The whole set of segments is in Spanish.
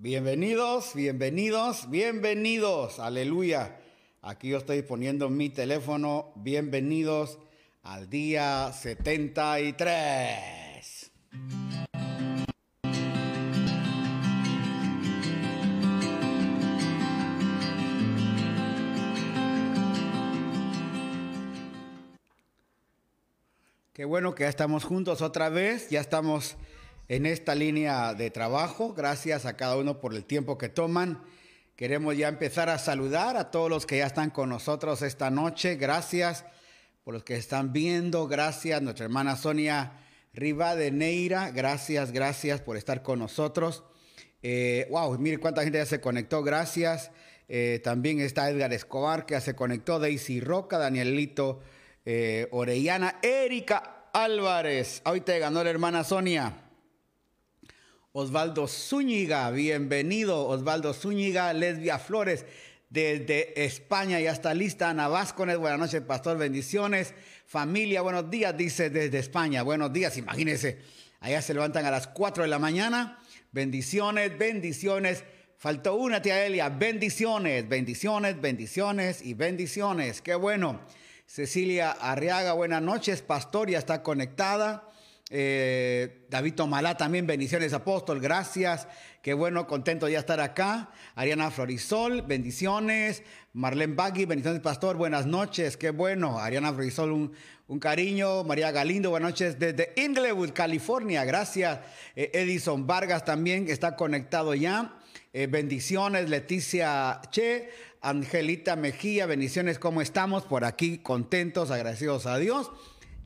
Bienvenidos, bienvenidos, bienvenidos. Aleluya. Aquí yo estoy poniendo mi teléfono. Bienvenidos al día 73. Qué bueno que ya estamos juntos otra vez, ya estamos en esta línea de trabajo. Gracias a cada uno por el tiempo que toman. Queremos ya empezar a saludar a todos los que ya están con nosotros esta noche. Gracias por los que están viendo. Gracias, nuestra hermana Sonia Rivadeneira. Gracias, gracias por estar con nosotros. Eh, wow, mire cuánta gente ya se conectó. Gracias. Eh, también está Edgar Escobar que ya se conectó. Daisy Roca, Danielito eh, Orellana, Erika Álvarez. Te ganó la hermana Sonia. Osvaldo Zúñiga, bienvenido. Osvaldo Zúñiga, Lesbia Flores, desde España, ya está lista. Ana Vázquez, buenas noches, pastor, bendiciones. Familia, buenos días, dice desde España. Buenos días, imagínense. Allá se levantan a las 4 de la mañana. Bendiciones, bendiciones. Faltó una, tía Elia. Bendiciones, bendiciones, bendiciones y bendiciones. Qué bueno. Cecilia Arriaga, buenas noches. Pastor, ya está conectada. Eh, David Tomalá también, bendiciones apóstol, gracias. Qué bueno, contento ya estar acá. Ariana Florisol, bendiciones. Marlene Bagui, bendiciones pastor, buenas noches, qué bueno. Ariana Florisol, un, un cariño. María Galindo, buenas noches desde Inglewood, California, gracias. Eh, Edison Vargas también está conectado ya. Eh, bendiciones, Leticia Che, Angelita Mejía, bendiciones, ¿cómo estamos? Por aquí, contentos, agradecidos a Dios.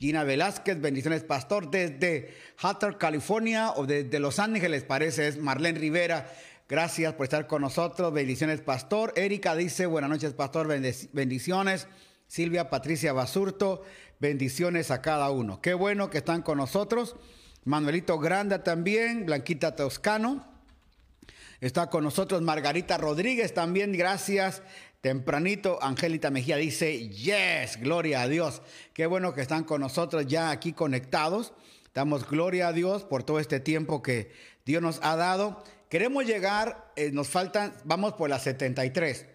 Gina Velázquez, bendiciones, pastor, desde Hatter, California, o desde Los Ángeles, parece, es Marlene Rivera. Gracias por estar con nosotros. Bendiciones, pastor. Erika dice, buenas noches, pastor, bendiciones. Silvia Patricia Basurto, bendiciones a cada uno. Qué bueno que están con nosotros. Manuelito Granda también, Blanquita Toscano. Está con nosotros Margarita Rodríguez también, gracias. Tempranito, Angélica Mejía dice, yes, gloria a Dios. Qué bueno que están con nosotros ya aquí conectados. Damos gloria a Dios por todo este tiempo que Dios nos ha dado. Queremos llegar, eh, nos faltan, vamos por las 73.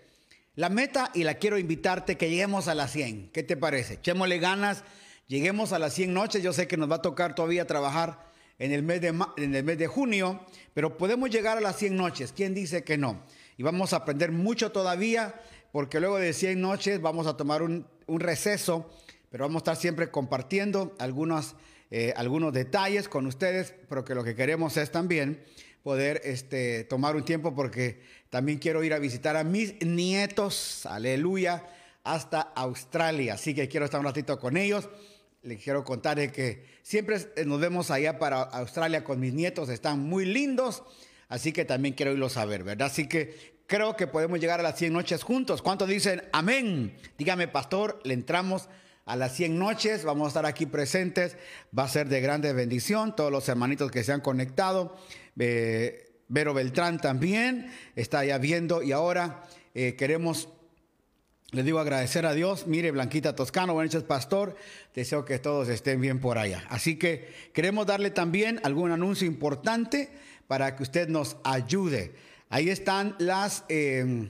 La meta, y la quiero invitarte, que lleguemos a las 100. ¿Qué te parece? Echémosle ganas, lleguemos a las 100 noches. Yo sé que nos va a tocar todavía trabajar en el mes de, en el mes de junio, pero podemos llegar a las 100 noches. ¿Quién dice que no? Y vamos a aprender mucho todavía, porque luego de 100 noches vamos a tomar un, un receso, pero vamos a estar siempre compartiendo algunos, eh, algunos detalles con ustedes, pero que lo que queremos es también poder este, tomar un tiempo, porque también quiero ir a visitar a mis nietos, aleluya, hasta Australia. Así que quiero estar un ratito con ellos les quiero contar que siempre nos vemos allá para Australia con mis nietos, están muy lindos, así que también quiero irlos a ver, ¿verdad? Así que creo que podemos llegar a las 100 noches juntos. ¿Cuántos dicen amén? Dígame, pastor, le entramos a las 100 noches, vamos a estar aquí presentes, va a ser de grande bendición, todos los hermanitos que se han conectado, eh, Vero Beltrán también está ya viendo y ahora eh, queremos le digo agradecer a Dios. Mire, Blanquita Toscano, buenas noches, pastor. Deseo que todos estén bien por allá. Así que queremos darle también algún anuncio importante para que usted nos ayude. Ahí están las, eh,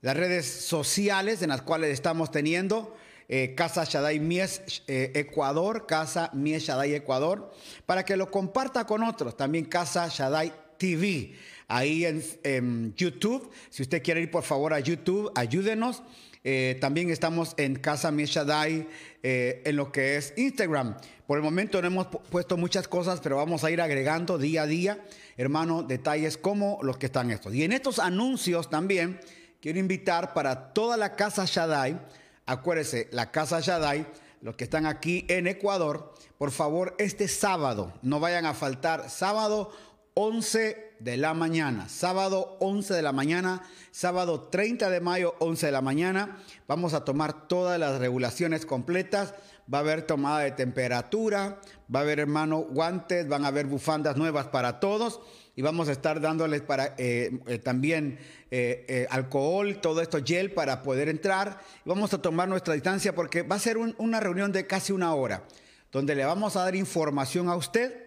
las redes sociales en las cuales estamos teniendo. Eh, Casa Shaddai Mies eh, Ecuador, Casa Mies Shaddai Ecuador, para que lo comparta con otros. También Casa Shaddai TV ahí en, YouTube. Si usted quiere ir por favor a YouTube, ayúdenos. Eh, también estamos en Casa Mishadai eh, en lo que es Instagram. Por el momento no hemos puesto muchas cosas, pero vamos a ir agregando día a día, hermano, detalles como los que están estos. Y en estos anuncios también quiero invitar para toda la Casa Shaddai, acuérdese, la Casa Shaddai, los que están aquí en Ecuador, por favor, este sábado, no vayan a faltar, sábado 11 de la mañana, sábado 11 de la mañana, sábado 30 de mayo 11 de la mañana. Vamos a tomar todas las regulaciones completas. Va a haber tomada de temperatura, va a haber hermano guantes, van a haber bufandas nuevas para todos y vamos a estar dándoles para eh, eh, también eh, alcohol, todo esto gel para poder entrar. vamos a tomar nuestra distancia porque va a ser una reunión de casi una hora, donde le vamos a dar información a usted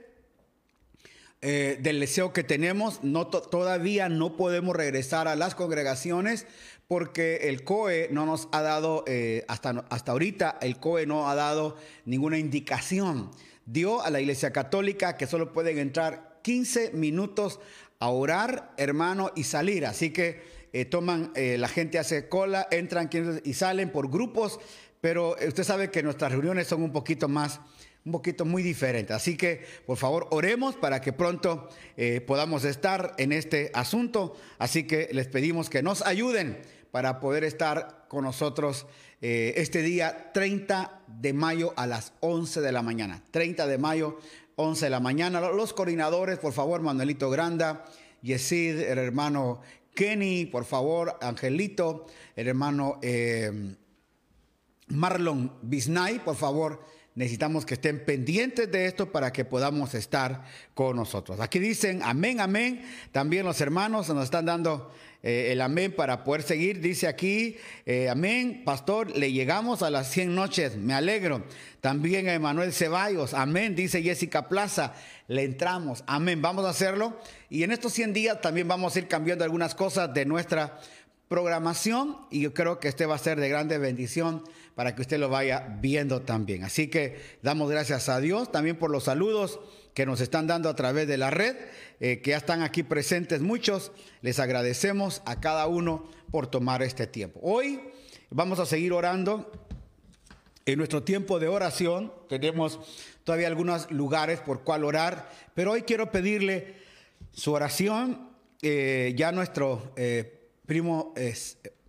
eh, del deseo que tenemos. No todavía no podemos regresar a las congregaciones porque el COE no nos ha dado, eh, hasta, hasta ahorita, el COE no ha dado ninguna indicación. Dio a la Iglesia Católica que solo pueden entrar 15 minutos a orar, hermano, y salir. Así que eh, toman, la gente hace cola, entran y salen por grupos, pero usted sabe que nuestras reuniones son un poquito más un poquito muy diferente. Así que, por favor, oremos para que pronto eh, podamos estar en este asunto. Así que les pedimos que nos ayuden para poder estar con nosotros eh, este día 30 de mayo a las 11 de la mañana. 30 de mayo, 11 de la mañana. Los coordinadores, por favor, Manuelito Granda, Yesid, el hermano Kenny, por favor, Angelito, el hermano eh, Marlon Bisnay, por favor necesitamos que estén pendientes de esto para que podamos estar con nosotros. Aquí dicen amén, amén. También los hermanos nos están dando eh, el amén para poder seguir. Dice aquí, eh, amén, pastor, le llegamos a las 100 noches, me alegro. También a Emanuel Ceballos, amén, dice Jessica Plaza, le entramos, amén, vamos a hacerlo. Y en estos 100 días también vamos a ir cambiando algunas cosas de nuestra programación y yo creo que este va a ser de grande bendición para que usted lo vaya viendo también. Así que damos gracias a Dios también por los saludos que nos están dando a través de la red, eh, que ya están aquí presentes muchos. Les agradecemos a cada uno por tomar este tiempo. Hoy vamos a seguir orando. En nuestro tiempo de oración tenemos todavía algunos lugares por cual orar, pero hoy quiero pedirle su oración. Eh, ya nuestro eh, primo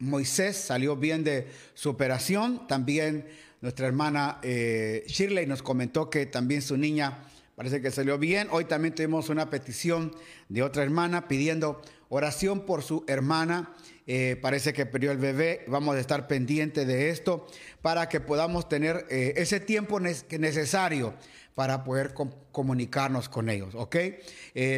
Moisés salió bien de su operación. También nuestra hermana eh, Shirley nos comentó que también su niña parece que salió bien. Hoy también tuvimos una petición de otra hermana pidiendo oración por su hermana. Eh, parece que perdió el bebé. Vamos a estar pendientes de esto para que podamos tener eh, ese tiempo necesario para poder comunicarnos con ellos, ¿ok?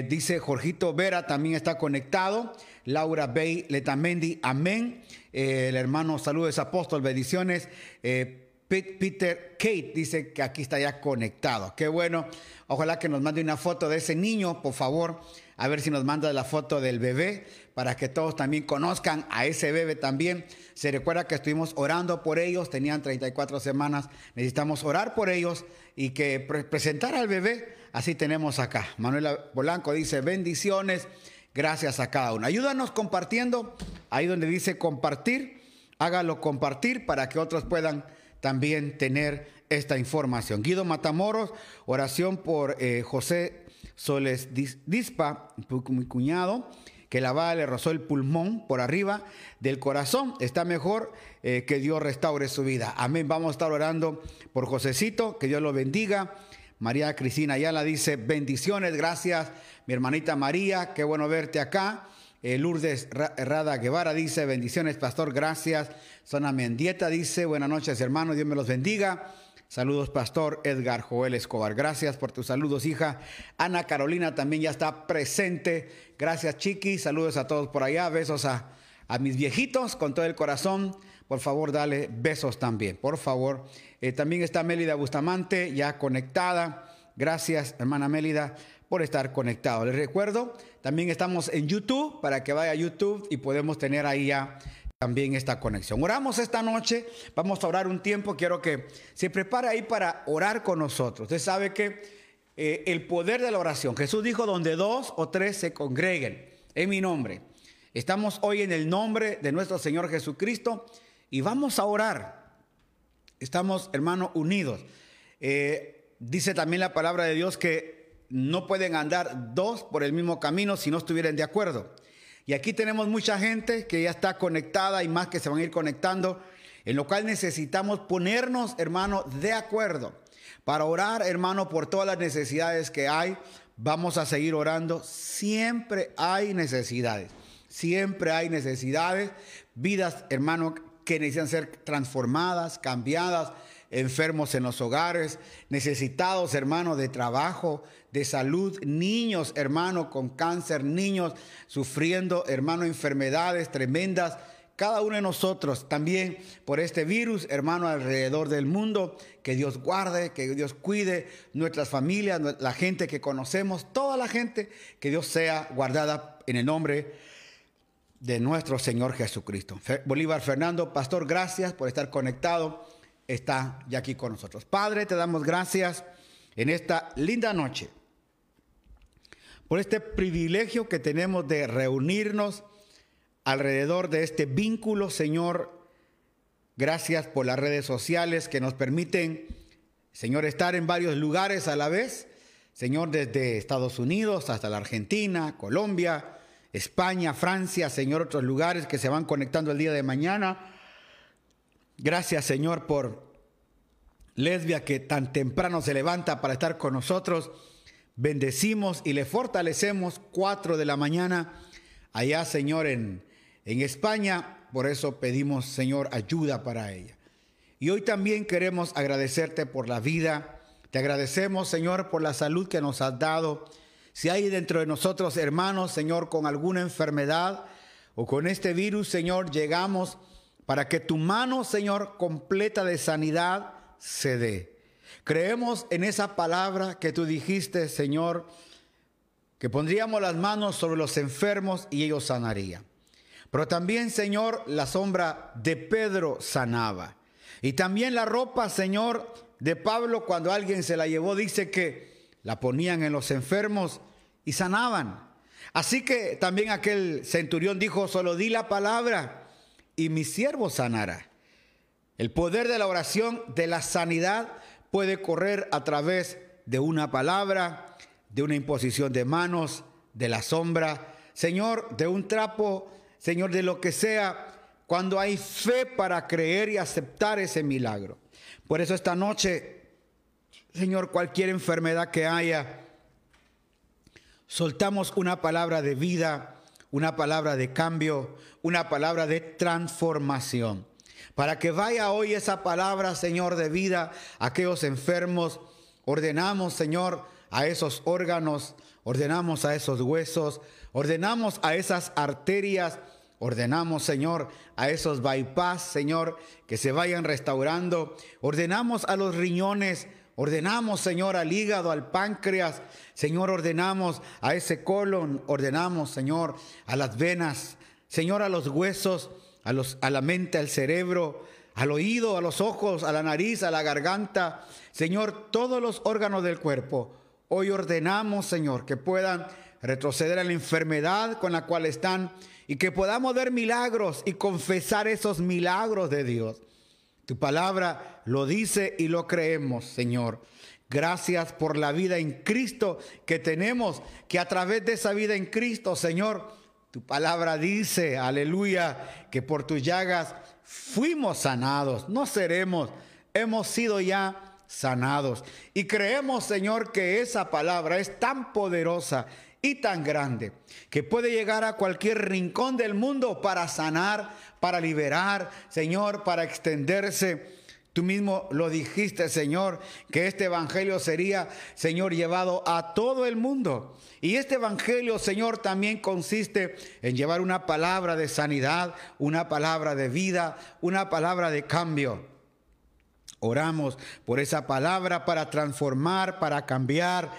dice Jorgito Vera, también está conectado. Laura Bey Letamendi, amén. Eh, el hermano saludos, apóstol, bendiciones. Eh, Peter Kate dice que aquí está ya conectado. Qué bueno. Ojalá que nos mande una foto de ese niño, por favor. A ver si nos manda la foto del bebé para que todos también conozcan a ese bebé también. Se recuerda que estuvimos orando por ellos, tenían 34 semanas. Necesitamos orar por ellos y que presentar al bebé. Así tenemos acá. Manuela Polanco dice bendiciones. Gracias a cada uno. Ayúdanos compartiendo, ahí donde dice compartir, hágalo compartir para que otros puedan también tener esta información. Guido Matamoros, oración por eh, José Soles Dispa, mi cuñado, que la bala le rozó el pulmón por arriba del corazón. Está mejor eh, que Dios restaure su vida. Amén. Vamos a estar orando por Josecito, que Dios lo bendiga. María Cristina la dice, bendiciones, gracias mi hermanita María, qué bueno verte acá. Eh, Lourdes Rada Guevara dice, bendiciones, pastor, gracias. Zona Mendieta dice, buenas noches, hermanos, Dios me los bendiga. Saludos, pastor Edgar Joel Escobar. Gracias por tus saludos, hija. Ana Carolina también ya está presente. Gracias, Chiqui. Saludos a todos por allá. Besos a, a mis viejitos con todo el corazón. Por favor, dale besos también, por favor. Eh, también está Mélida Bustamante, ya conectada. Gracias, hermana Mélida por estar conectado. Les recuerdo, también estamos en YouTube para que vaya a YouTube y podemos tener ahí ya también esta conexión. Oramos esta noche, vamos a orar un tiempo, quiero que se prepare ahí para orar con nosotros. Usted sabe que eh, el poder de la oración, Jesús dijo, donde dos o tres se congreguen en mi nombre. Estamos hoy en el nombre de nuestro Señor Jesucristo y vamos a orar. Estamos, hermanos, unidos. Eh, dice también la palabra de Dios que no pueden andar dos por el mismo camino si no estuvieran de acuerdo. Y aquí tenemos mucha gente que ya está conectada y más que se van a ir conectando, en lo cual necesitamos ponernos, hermano, de acuerdo para orar, hermano, por todas las necesidades que hay. Vamos a seguir orando. Siempre hay necesidades. Siempre hay necesidades. Vidas, hermano, que necesitan ser transformadas, cambiadas enfermos en los hogares, necesitados, hermano, de trabajo, de salud, niños, hermano, con cáncer, niños sufriendo, hermano, enfermedades tremendas. cada uno de nosotros, también por este virus, hermano, alrededor del mundo. Que Dios guarde, que Dios cuide nuestras familias, la gente que conocemos, toda la gente, que Dios sea guardada en el nombre de nuestro Señor Jesucristo. Bolívar Fernando, pastor, gracias por estar conectado. Está ya aquí con nosotros. Padre, te damos gracias en esta linda noche por este privilegio que tenemos de reunirnos alrededor de este vínculo, Señor. Gracias por las redes sociales que nos permiten, Señor, estar en varios lugares a la vez. Señor, desde Estados Unidos hasta la Argentina, Colombia, España, Francia, Señor, otros lugares que se van conectando el día de mañana. Gracias, Señor, por Lesbia que tan temprano se levanta para estar con nosotros bendecimos y le fortalecemos cuatro de la mañana allá, Señor, en, en España. Por eso pedimos, Señor, ayuda para ella. Y hoy también queremos agradecerte por la vida. Te agradecemos, Señor, por la salud que nos has dado. Si hay dentro de nosotros hermanos, Señor, con alguna enfermedad o con este virus, Señor, llegamos para que tu mano, Señor, completa de sanidad se dé. Creemos en esa palabra que tú dijiste, Señor, que pondríamos las manos sobre los enfermos y ellos sanarían. Pero también, Señor, la sombra de Pedro sanaba. Y también la ropa, Señor, de Pablo, cuando alguien se la llevó, dice que la ponían en los enfermos y sanaban. Así que también aquel centurión dijo, solo di la palabra y mi siervo sanará. El poder de la oración, de la sanidad, puede correr a través de una palabra, de una imposición de manos, de la sombra, Señor, de un trapo, Señor, de lo que sea, cuando hay fe para creer y aceptar ese milagro. Por eso esta noche, Señor, cualquier enfermedad que haya, soltamos una palabra de vida, una palabra de cambio, una palabra de transformación. Para que vaya hoy esa palabra, Señor, de vida a aquellos enfermos. Ordenamos, Señor, a esos órganos, ordenamos a esos huesos, ordenamos a esas arterias, ordenamos, Señor, a esos bypass, Señor, que se vayan restaurando. Ordenamos a los riñones, ordenamos, Señor, al hígado, al páncreas. Señor, ordenamos a ese colon, ordenamos, Señor, a las venas, Señor, a los huesos a, los, a la mente, al cerebro, al oído, a los ojos, a la nariz, a la garganta. Señor, todos los órganos del cuerpo. Hoy ordenamos, Señor, que puedan retroceder a la enfermedad con la cual están y que podamos ver milagros y confesar esos milagros de Dios. Tu palabra lo dice y lo creemos, Señor. Gracias por la vida en Cristo que tenemos, que a través de esa vida en Cristo, Señor, tu palabra dice, aleluya, que por tus llagas fuimos sanados, no seremos, hemos sido ya sanados. Y creemos, Señor, que esa palabra es tan poderosa y tan grande que puede llegar a cualquier rincón del mundo para sanar, para liberar, Señor, para extenderse Tú mismo lo dijiste, Señor, que este Evangelio sería, Señor, llevado a todo el mundo. Y este Evangelio, Señor, también consiste en llevar una palabra de sanidad, una palabra de vida, una palabra de cambio. Oramos por esa palabra para transformar, para cambiar.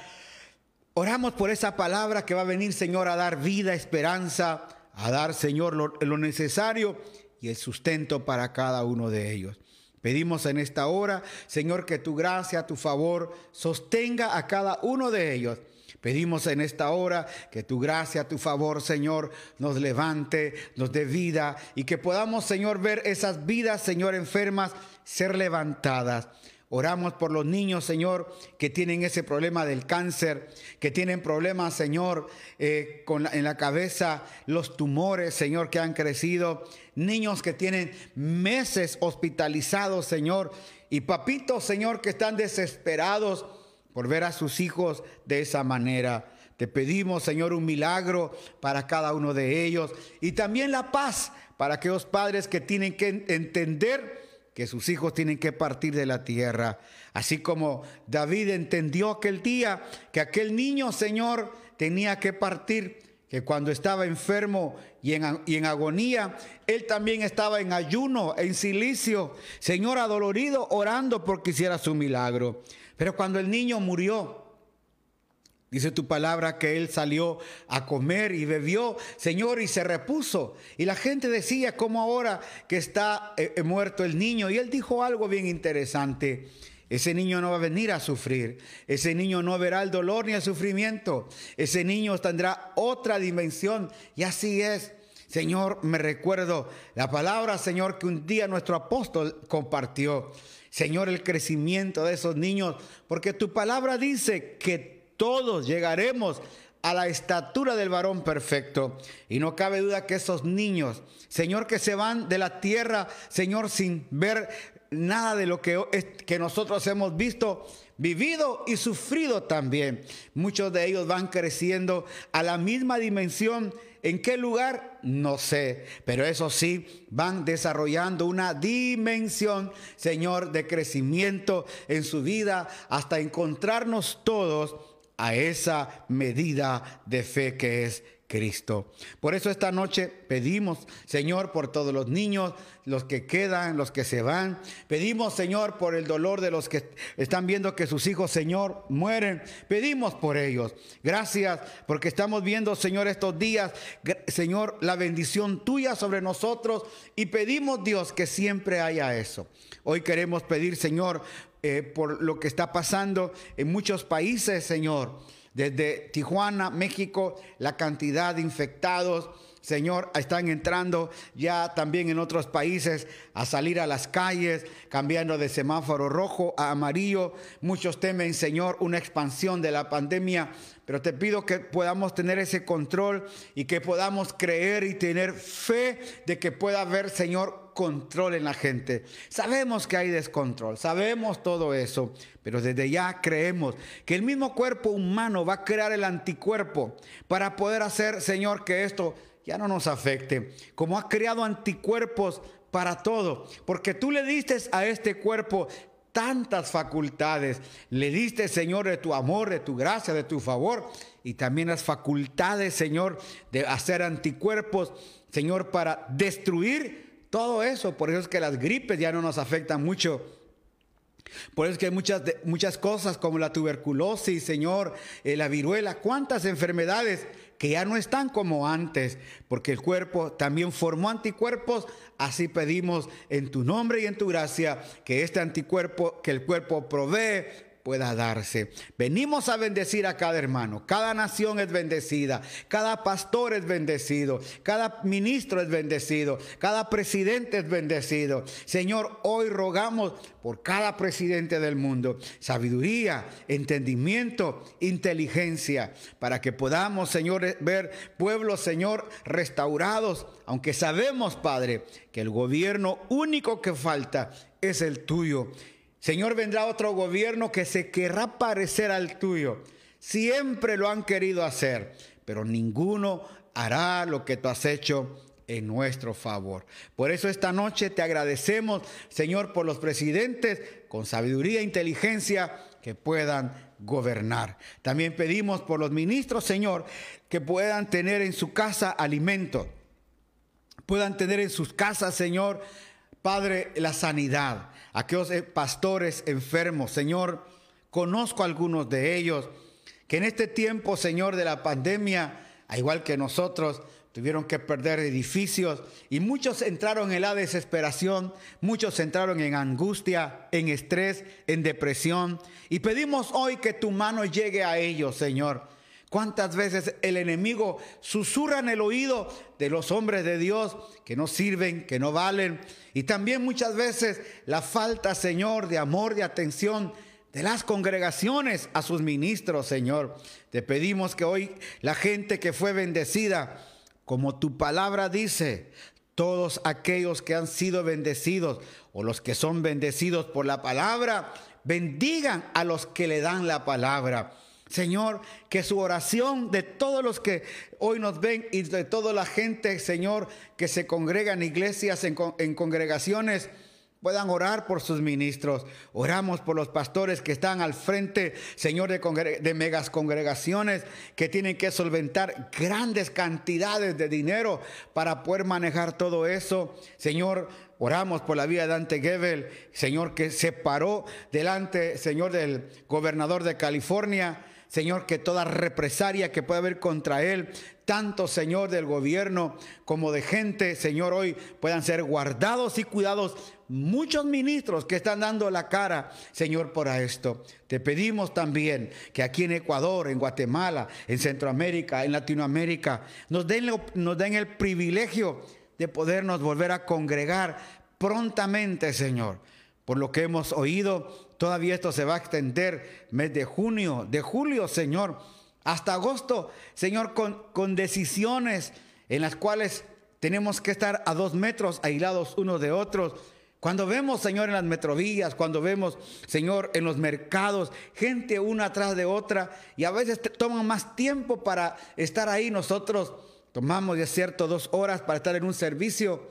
Oramos por esa palabra que va a venir, Señor, a dar vida, esperanza, a dar, Señor, lo, lo necesario y el sustento para cada uno de ellos. Pedimos en esta hora, Señor, que tu gracia, tu favor sostenga a cada uno de ellos. Pedimos en esta hora que tu gracia, tu favor, Señor, nos levante, nos dé vida y que podamos, Señor, ver esas vidas, Señor, enfermas ser levantadas. Oramos por los niños, Señor, que tienen ese problema del cáncer, que tienen problemas, Señor, eh, con en la cabeza, los tumores, Señor, que han crecido. Niños que tienen meses hospitalizados, Señor. Y papitos, Señor, que están desesperados por ver a sus hijos de esa manera. Te pedimos, Señor, un milagro para cada uno de ellos. Y también la paz para aquellos padres que tienen que entender que sus hijos tienen que partir de la tierra. Así como David entendió aquel día que aquel niño, Señor, tenía que partir. Que cuando estaba enfermo y en, y en, agonía, él también estaba en ayuno, en silicio, Señor adolorido, orando porque hiciera su milagro. Pero cuando el niño murió, dice tu palabra que él salió a comer y bebió, Señor, y se repuso. Y la gente decía, ¿cómo ahora que está eh, muerto el niño? Y él dijo algo bien interesante. Ese niño no va a venir a sufrir. Ese niño no verá el dolor ni el sufrimiento. Ese niño tendrá otra dimensión. Y así es. Señor, me recuerdo la palabra, Señor, que un día nuestro apóstol compartió. Señor, el crecimiento de esos niños. Porque tu palabra dice que todos llegaremos a la estatura del varón perfecto. Y no cabe duda que esos niños, Señor, que se van de la tierra, Señor, sin ver nada de lo que, que nosotros hemos visto, vivido y sufrido también. Muchos de ellos van creciendo a la misma dimensión. ¿En qué lugar? No sé. Pero eso sí, van desarrollando una dimensión, Señor, de crecimiento en su vida hasta encontrarnos todos a esa medida de fe que es Cristo. Por eso esta noche pedimos, Señor, por todos los niños, los que quedan, los que se van. Pedimos, Señor, por el dolor de los que están viendo que sus hijos, Señor, mueren. Pedimos por ellos. Gracias porque estamos viendo, Señor, estos días, Señor, la bendición tuya sobre nosotros y pedimos, Dios, que siempre haya eso. Hoy queremos pedir, Señor, eh, por lo que está pasando en muchos países, Señor. Desde Tijuana, México, la cantidad de infectados, Señor, están entrando ya también en otros países a salir a las calles, cambiando de semáforo rojo a amarillo. Muchos temen, Señor, una expansión de la pandemia, pero te pido que podamos tener ese control y que podamos creer y tener fe de que pueda haber, Señor, control en la gente. Sabemos que hay descontrol, sabemos todo eso, pero desde ya creemos que el mismo cuerpo humano va a crear el anticuerpo para poder hacer, Señor, que esto ya no nos afecte. Como ha creado anticuerpos para todo, porque tú le diste a este cuerpo tantas facultades. Le diste, Señor, de tu amor, de tu gracia, de tu favor, y también las facultades, Señor, de hacer anticuerpos, Señor, para destruir todo eso, por eso es que las gripes ya no nos afectan mucho. Por eso es que hay muchas, muchas cosas como la tuberculosis, Señor, eh, la viruela, cuántas enfermedades que ya no están como antes, porque el cuerpo también formó anticuerpos, así pedimos en tu nombre y en tu gracia que este anticuerpo que el cuerpo provee pueda darse. Venimos a bendecir a cada hermano. Cada nación es bendecida. Cada pastor es bendecido. Cada ministro es bendecido. Cada presidente es bendecido. Señor, hoy rogamos por cada presidente del mundo sabiduría, entendimiento, inteligencia, para que podamos, Señor, ver pueblos, Señor, restaurados, aunque sabemos, Padre, que el gobierno único que falta es el tuyo. Señor, vendrá otro gobierno que se querrá parecer al tuyo. Siempre lo han querido hacer, pero ninguno hará lo que tú has hecho en nuestro favor. Por eso esta noche te agradecemos, Señor, por los presidentes con sabiduría e inteligencia que puedan gobernar. También pedimos por los ministros, Señor, que puedan tener en su casa alimento, puedan tener en sus casas, Señor, Padre, la sanidad aquellos eh, pastores enfermos. Señor, conozco a algunos de ellos que en este tiempo, Señor, de la pandemia, a igual que nosotros, tuvieron que perder edificios y muchos entraron en la desesperación, muchos entraron en angustia, en estrés, en depresión. Y pedimos hoy que tu mano llegue a ellos, Señor ¿Cuántas veces el enemigo susurra en el oído de los hombres de Dios que no sirven, que no valen? Y también muchas veces la falta, Señor, de amor, de atención de las congregaciones a sus ministros, Señor. Te pedimos que hoy la gente que fue bendecida, como tu palabra dice, todos aquellos que han sido bendecidos o los que son bendecidos por la palabra, bendigan a los que le dan la palabra. Señor, que su oración de todos los que hoy nos ven y de toda la gente, Señor, que se congrega en iglesias, en, congregaciones, puedan orar por sus ministros. Oramos por los pastores que están al frente, Señor, de, de, megas congregaciones que tienen que solventar grandes cantidades de dinero para poder manejar todo eso. Señor, oramos por la vida de Dante Gebel, Señor, que se paró delante, Señor, del gobernador de California. Señor, que toda represalia que pueda haber contra él, tanto, Señor, del gobierno como de gente, Señor, hoy puedan ser guardados y cuidados muchos ministros que están dando la cara, Señor, por esto. Te pedimos también que aquí en Ecuador, en Guatemala, en Centroamérica, en Latinoamérica, nos den, nos den el privilegio de podernos volver a congregar prontamente, Señor. Por lo que hemos oído, todavía esto se va a extender mes de junio, de julio, Señor hasta agosto, Señor, con, con decisiones en las cuales tenemos que estar a dos metros aislados unos de otros. Cuando vemos, Señor, en las metrovías, cuando vemos, Señor, en los mercados, gente una atrás de otra, y a veces toman más tiempo para estar ahí, nosotros tomamos, de cierto, dos horas para estar en un servicio,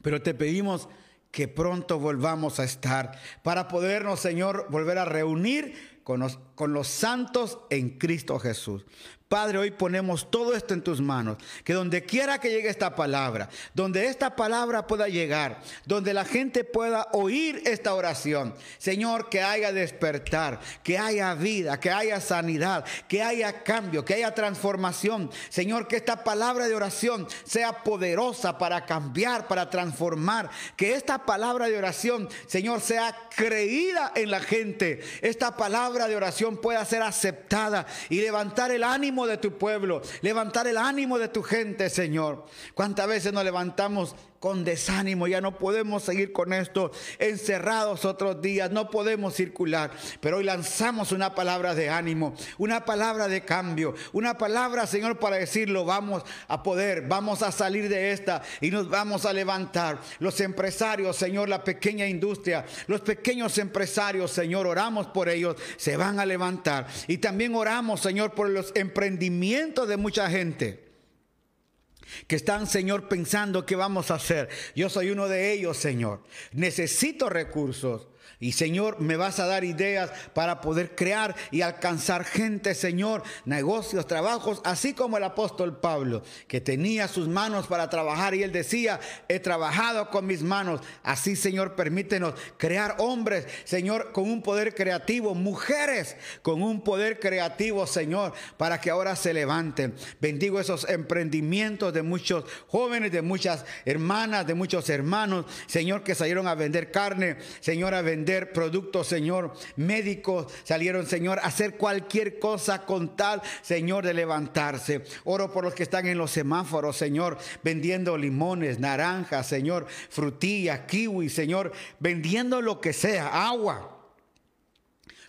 pero te pedimos que pronto volvamos a estar, para podernos, Señor, volver a reunir con los, con los santos en Cristo Jesús. Padre, hoy ponemos todo esto en tus manos. Que donde quiera que llegue esta palabra, donde esta palabra pueda llegar, donde la gente pueda oír esta oración, Señor, que haya despertar, que haya vida, que haya sanidad, que haya cambio, que haya transformación. Señor, que esta palabra de oración sea poderosa para cambiar, para transformar. Que esta palabra de oración, Señor, sea creída en la gente. Esta palabra de oración pueda ser aceptada y levantar el ánimo de tu pueblo, levantar el ánimo de tu gente, Señor. ¿Cuántas veces nos levantamos con desánimo? Ya no podemos seguir con esto encerrados otros días, no podemos circular. Pero hoy lanzamos una palabra de ánimo, una palabra de cambio, una palabra, Señor, para decirlo, vamos a poder, vamos a salir de esta y nos vamos a levantar. Los empresarios, Señor, la pequeña industria, los pequeños empresarios, Señor, oramos por ellos, se van a levantar. Y también oramos, Señor, por los empresarios de mucha gente que están, Señor, pensando qué vamos a hacer. Yo soy uno de ellos, Señor. Necesito recursos. Y Señor, me vas a dar ideas para poder crear y alcanzar gente, Señor, negocios, trabajos, así como el apóstol Pablo, que tenía sus manos para trabajar y él decía, he trabajado con mis manos. Así, Señor, permítenos crear hombres, Señor, con un poder creativo, mujeres con un poder creativo, Señor, para que ahora se levanten. Bendigo esos emprendimientos de muchos jóvenes, de muchas hermanas, de muchos hermanos, Señor, que salieron a vender carne, Señor, a productos, Señor, médicos, salieron, Señor, hacer cualquier cosa con tal, Señor, de levantarse. Oro por los que están en los semáforos, Señor, vendiendo limones, naranjas, Señor, frutilla, kiwi, Señor, vendiendo lo que sea, agua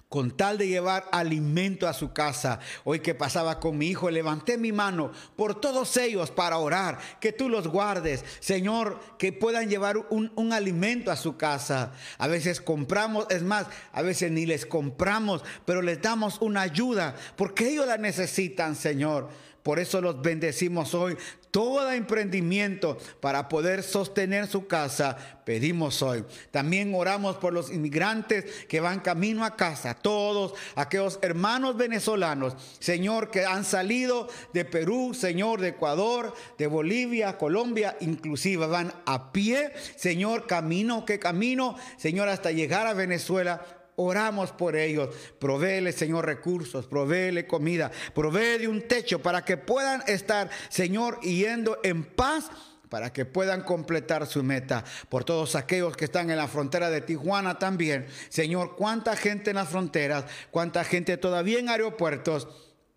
con tal de llevar alimento a su casa. Hoy que pasaba con mi hijo, levanté mi mano por todos ellos para orar, que tú los guardes, Señor, que puedan llevar un, un, alimento a su casa. A veces compramos, es más, a veces ni les compramos, pero les damos una ayuda, porque ellos la necesitan, Señor. Por eso los bendecimos hoy. Todo emprendimiento para poder sostener su casa, pedimos hoy. También oramos por los inmigrantes que van camino a casa. Todos aquellos hermanos venezolanos, Señor, que han salido de Perú, Señor, de Ecuador, de Bolivia, Colombia, inclusive van a pie, Señor, camino que camino, Señor, hasta llegar a Venezuela Oramos por ellos. Provéele, Señor, recursos, provéele comida, provee un techo para que puedan estar, Señor, yendo en paz para que puedan completar su meta. Por todos aquellos que están en la frontera de Tijuana también. Señor, cuánta gente en las fronteras, cuánta gente todavía en aeropuertos.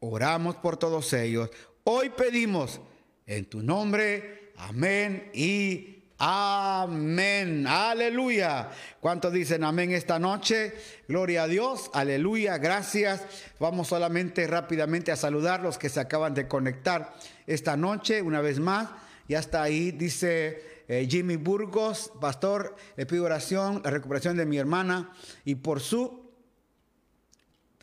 Oramos por todos ellos. Hoy pedimos en tu nombre. Amén y Amén. Aleluya. ¿Cuántos dicen amén esta noche? Gloria a Dios. Aleluya. Gracias. Vamos solamente rápidamente a saludar los que se acaban de conectar esta noche una vez más. Ya está ahí, dice eh, Jimmy Burgos, pastor, le pido oración, la recuperación de mi hermana y por su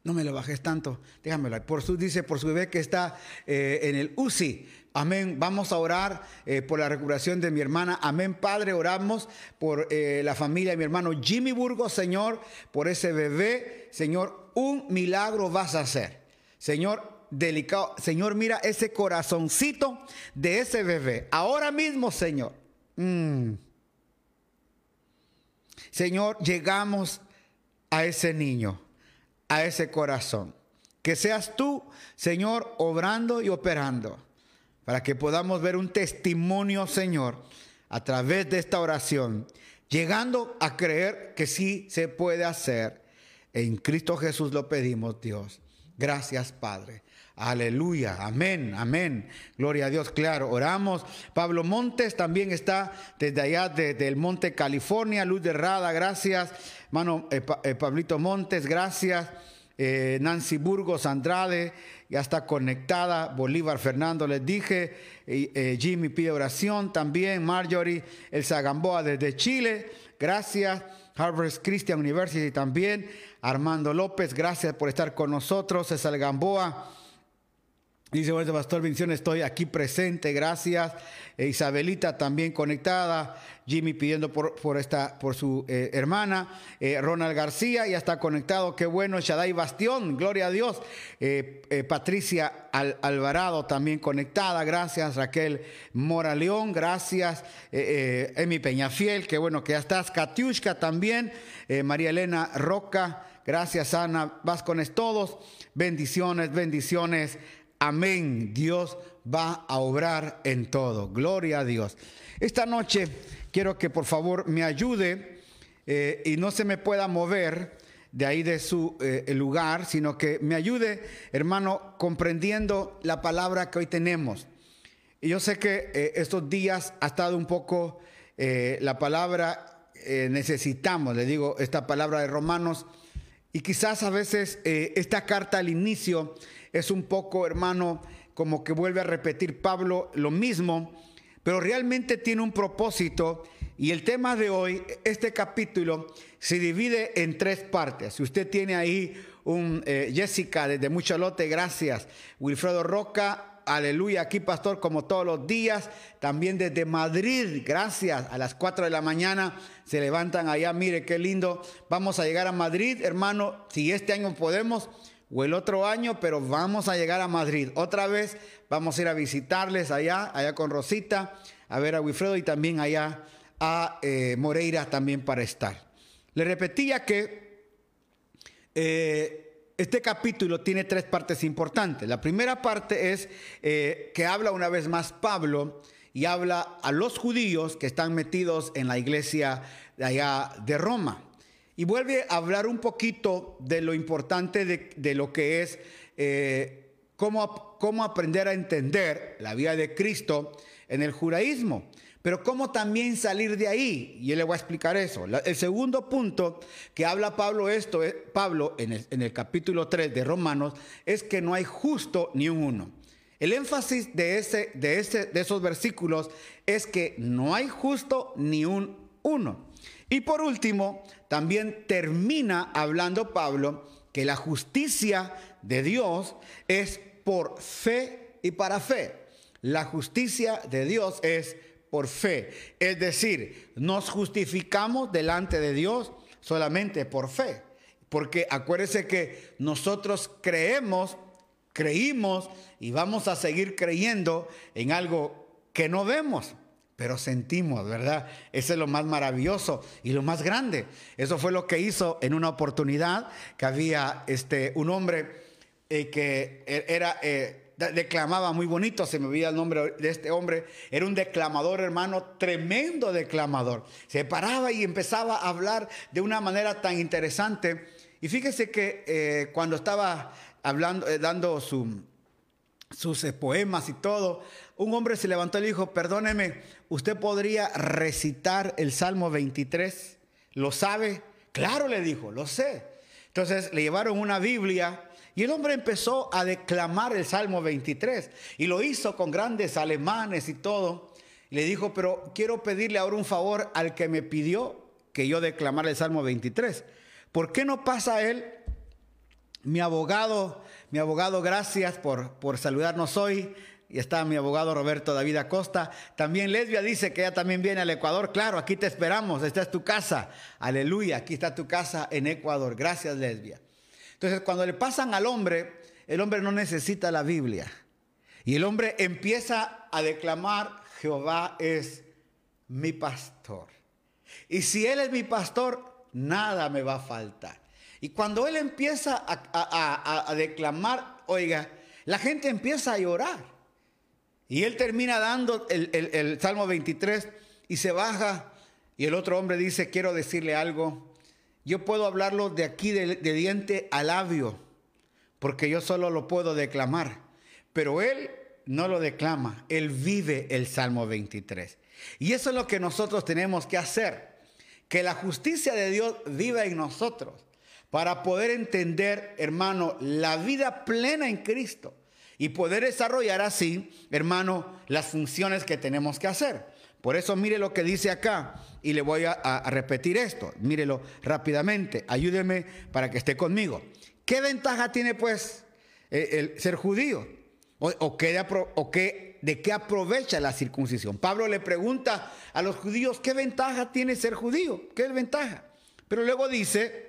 no me lo bajes tanto, déjamelo. Por su, dice, por su bebé que está eh, en el UCI. Amén. Vamos a orar eh, por la recuperación de mi hermana. Amén, Padre. Oramos por eh, la familia de mi hermano Jimmy Burgos, Señor, por ese bebé. Señor, un milagro vas a hacer. Señor, delicado. Señor, mira ese corazoncito de ese bebé. Ahora mismo, Señor. Mm. Señor, llegamos a ese niño, a ese corazón. Que seas tú, Señor, obrando y operando, para que podamos ver un testimonio, Señor, a través de esta oración, llegando a creer que sí se puede hacer. En Cristo Jesús lo pedimos, Dios. Gracias, Padre. Aleluya, amén, amén. Gloria a Dios, claro. Oramos. Pablo Montes también está desde allá, desde el Monte California. Luz de Rada, gracias. Mano, eh, eh, Pablito Montes, gracias. Eh, Nancy Burgos Andrade, ya está conectada. Bolívar Fernando, les dije. Jimmy pide oración también. Marjorie Elsa Gamboa desde Chile, gracias. Harvard Christian University también. Armando López, gracias por estar con nosotros. César Gamboa. Dice, bueno, Pastor Bendición, estoy aquí presente, gracias. Eh, Isabelita también conectada. Jimmy pidiendo por, por, esta, por su eh, hermana. Eh, Ronald García ya está conectado, qué bueno. Shaddai Bastión, gloria a Dios. Patricia Alvarado también conectada, gracias. Raquel Mora León, gracias. Emi Peñafiel, qué bueno que ya estás. Katiushka también. María Elena Roca, gracias Ana Vázquez, todos. Bendiciones, bendiciones. Amén. Dios va a obrar en todo. Gloria a Dios. Esta noche quiero que por favor me ayude eh, y no se me pueda mover de ahí de su eh, lugar, sino que me ayude, hermano, comprendiendo la palabra que hoy tenemos. Y yo sé que eh, estos días ha estado un poco la palabra, necesitamos, le digo, esta palabra de Romanos, y quizás a veces esta carta al inicio es un poco, hermano, como que vuelve a repetir Pablo lo mismo, pero realmente tiene un propósito. Y el tema de hoy, este capítulo, se divide en tres partes. Si usted tiene ahí un eh, Jessica desde Muchalote, gracias. Wilfredo Roca, aleluya, aquí pastor como todos los días. También desde Madrid, gracias. A las 4 de la mañana se levantan allá, mire qué lindo. Vamos a llegar a Madrid, hermano, si este año podemos o el otro año, pero vamos a llegar a Madrid. Otra vez vamos a ir a visitarles allá, allá con Rosita, a ver a Wilfredo y también allá a eh, Moreira también para estar. Le repetía que eh, este capítulo tiene tres partes importantes. La primera parte es eh, que habla una vez más Pablo y habla a los judíos que están metidos en la iglesia de allá de Roma. Y vuelve a hablar un poquito de lo importante de, lo que es eh, cómo, cómo aprender a entender la vida de Cristo en el judaísmo. Pero cómo también salir de ahí. Y él le voy a explicar eso. el segundo punto que habla Pablo, esto, eh, Pablo en el, capítulo 3 de Romanos es que no hay justo ni un uno. El énfasis de, ese, de, ese, de esos versículos es que no hay justo ni un uno. Y por último, también termina hablando Pablo que la justicia de Dios es por fe y para fe. La justicia de Dios es por fe. Es decir, nos justificamos delante de Dios solamente por fe. Porque acuérdese que nosotros creemos, creímos y vamos a seguir creyendo en algo que no vemos pero sentimos, ¿verdad? Ese es lo más maravilloso y lo más grande. Eso fue lo que hizo en una oportunidad que había este, un hombre eh, que e-, era, eh, declamaba muy bonito, se me olvida el nombre de este hombre, era un declamador, hermano, tremendo declamador. Se paraba y empezaba a hablar de una manera tan interesante. Y fíjese que eh, cuando estaba hablando, dando su, sus poemas y todo, un hombre se levantó y le dijo, perdóneme, ¿usted podría recitar el Salmo 23? ¿Lo sabe? Claro, le dijo, lo sé. Entonces le llevaron una Biblia y el hombre empezó a declamar el Salmo 23 y lo hizo con grandes alemanes y todo. le dijo, pero quiero pedirle ahora un favor al que me pidió que yo declamara el Salmo 23. ¿Por qué no pasa él? Mi abogado, mi abogado, gracias por, por saludarnos hoy y está mi abogado Roberto David Acosta. También Lesbia dice que ella también viene al Ecuador. Claro, aquí te esperamos, esta es tu casa. Aleluya, aquí está tu casa en Ecuador. Gracias, Lesbia. Entonces, cuando le pasan al hombre, el hombre no necesita la Biblia. Y el hombre empieza a declamar, Jehová es mi pastor. Y si Él es mi pastor, nada me va a faltar. Y cuando Él empieza a, declamar, oiga, la gente empieza a llorar. Y él termina dando el, Salmo 23 y se baja. Y el otro hombre dice, quiero decirle algo, yo puedo hablarlo de aquí de, diente a labio, porque yo solo lo puedo declamar, pero él no lo declama, él vive el Salmo 23. Y eso es lo que nosotros tenemos que hacer, que la justicia de Dios viva en nosotros, para poder entender, hermano, la vida plena en Cristo y poder desarrollar así, hermano, las funciones que tenemos que hacer. Por eso mire lo que dice acá y le voy a, repetir esto. Mírelo rápidamente. Ayúdeme para que esté conmigo. ¿Qué ventaja tiene pues eh, el ser judío? ¿O, qué de, de qué aprovecha la circuncisión? Pablo le pregunta a los judíos, ¿qué ventaja tiene ser judío? ¿Qué ventaja? Pero luego dice,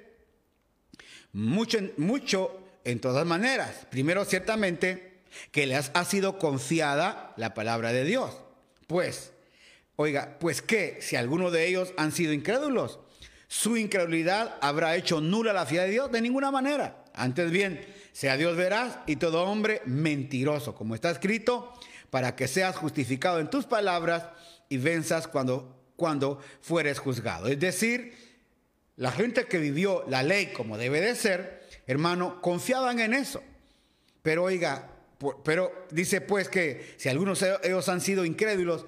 mucho, mucho en todas maneras. Primero, ciertamente, que les ha sido confiada la palabra de Dios. Pues, oiga, pues qué, si alguno de ellos han sido incrédulos, su incredulidad habrá hecho nula la fe de Dios de ninguna manera. Antes bien, sea Dios veraz y todo hombre mentiroso, como está escrito, para que seas justificado en tus palabras y venzas cuando, cuando fueres juzgado. Es decir, la gente que vivió la ley como debe de ser, hermano, confiaban en eso. Pero oiga, pero dice pues que si algunos de ellos han sido incrédulos,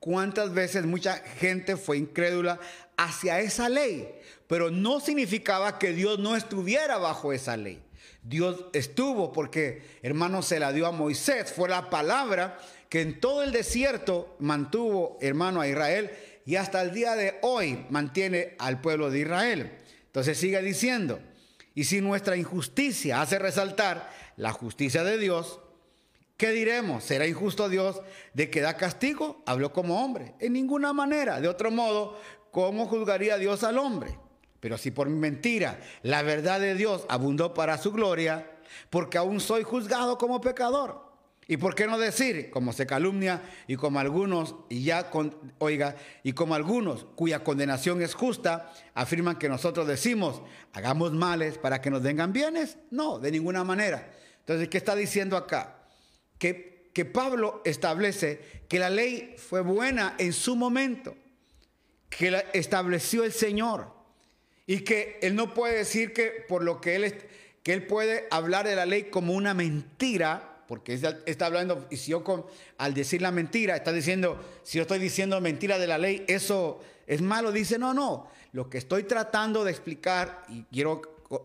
¿cuántas veces mucha gente fue incrédula hacia esa ley? Pero no significaba que Dios no estuviera bajo esa ley. Dios estuvo porque, hermano, se la dio a Moisés. Fue la palabra que en todo el desierto mantuvo, hermano, a Israel y hasta el día de hoy mantiene al pueblo de Israel. Entonces sigue diciendo, y si nuestra injusticia hace resaltar la justicia de Dios, ¿Qué diremos? ¿Será injusto Dios de que da castigo? Habló como hombre. En ninguna manera. De otro modo, ¿cómo juzgaría Dios al hombre? Pero si por mentira la verdad de Dios abundó para su gloria, porque aún soy juzgado como pecador. ¿Y por qué no decir, como se calumnia y como algunos, y ya oiga, y como algunos cuya condenación es justa, afirman que nosotros decimos, hagamos males para que nos vengan bienes? No, de ninguna manera. Entonces, ¿qué está diciendo acá? que, Pablo establece que la ley fue buena en su momento, que la estableció el Señor y que él no puede decir que por lo que él, que él puede hablar de la ley como una mentira, porque está hablando, y si yo con, al decir la mentira, está diciendo, si yo estoy diciendo mentira de la ley, eso es malo, dice, no, no, lo que estoy tratando de explicar, y quiero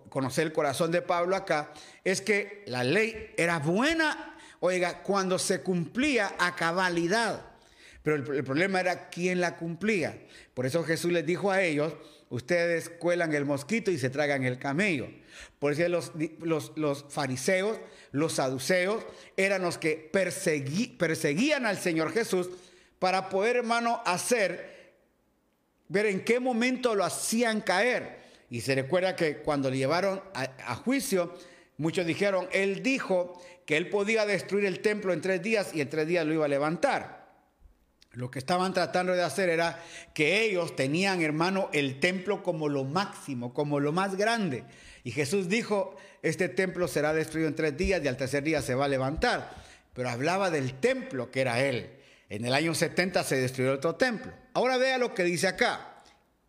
conocer el corazón de Pablo acá, es que la ley era buena Oiga, cuando se cumplía a cabalidad. Pero el, problema era quién la cumplía. Por eso Jesús les dijo a ellos, ustedes cuelan el mosquito y se tragan el camello. Por eso los, los, fariseos, los saduceos, eran los que perseguían al Señor Jesús para poder, hermano, hacer, ver en qué momento lo hacían caer. Y se recuerda que cuando le llevaron a juicio, muchos dijeron, Él dijo que él podía destruir el templo en tres días y en tres días lo iba a levantar. Lo que estaban tratando de hacer era que ellos tenían, hermano, el templo como lo máximo, como lo más grande. Y Jesús dijo, este templo será destruido en tres días y al tercer día se va a levantar. Pero hablaba del templo que era él. En el año 70 se destruyó otro templo. Ahora vea lo que dice acá.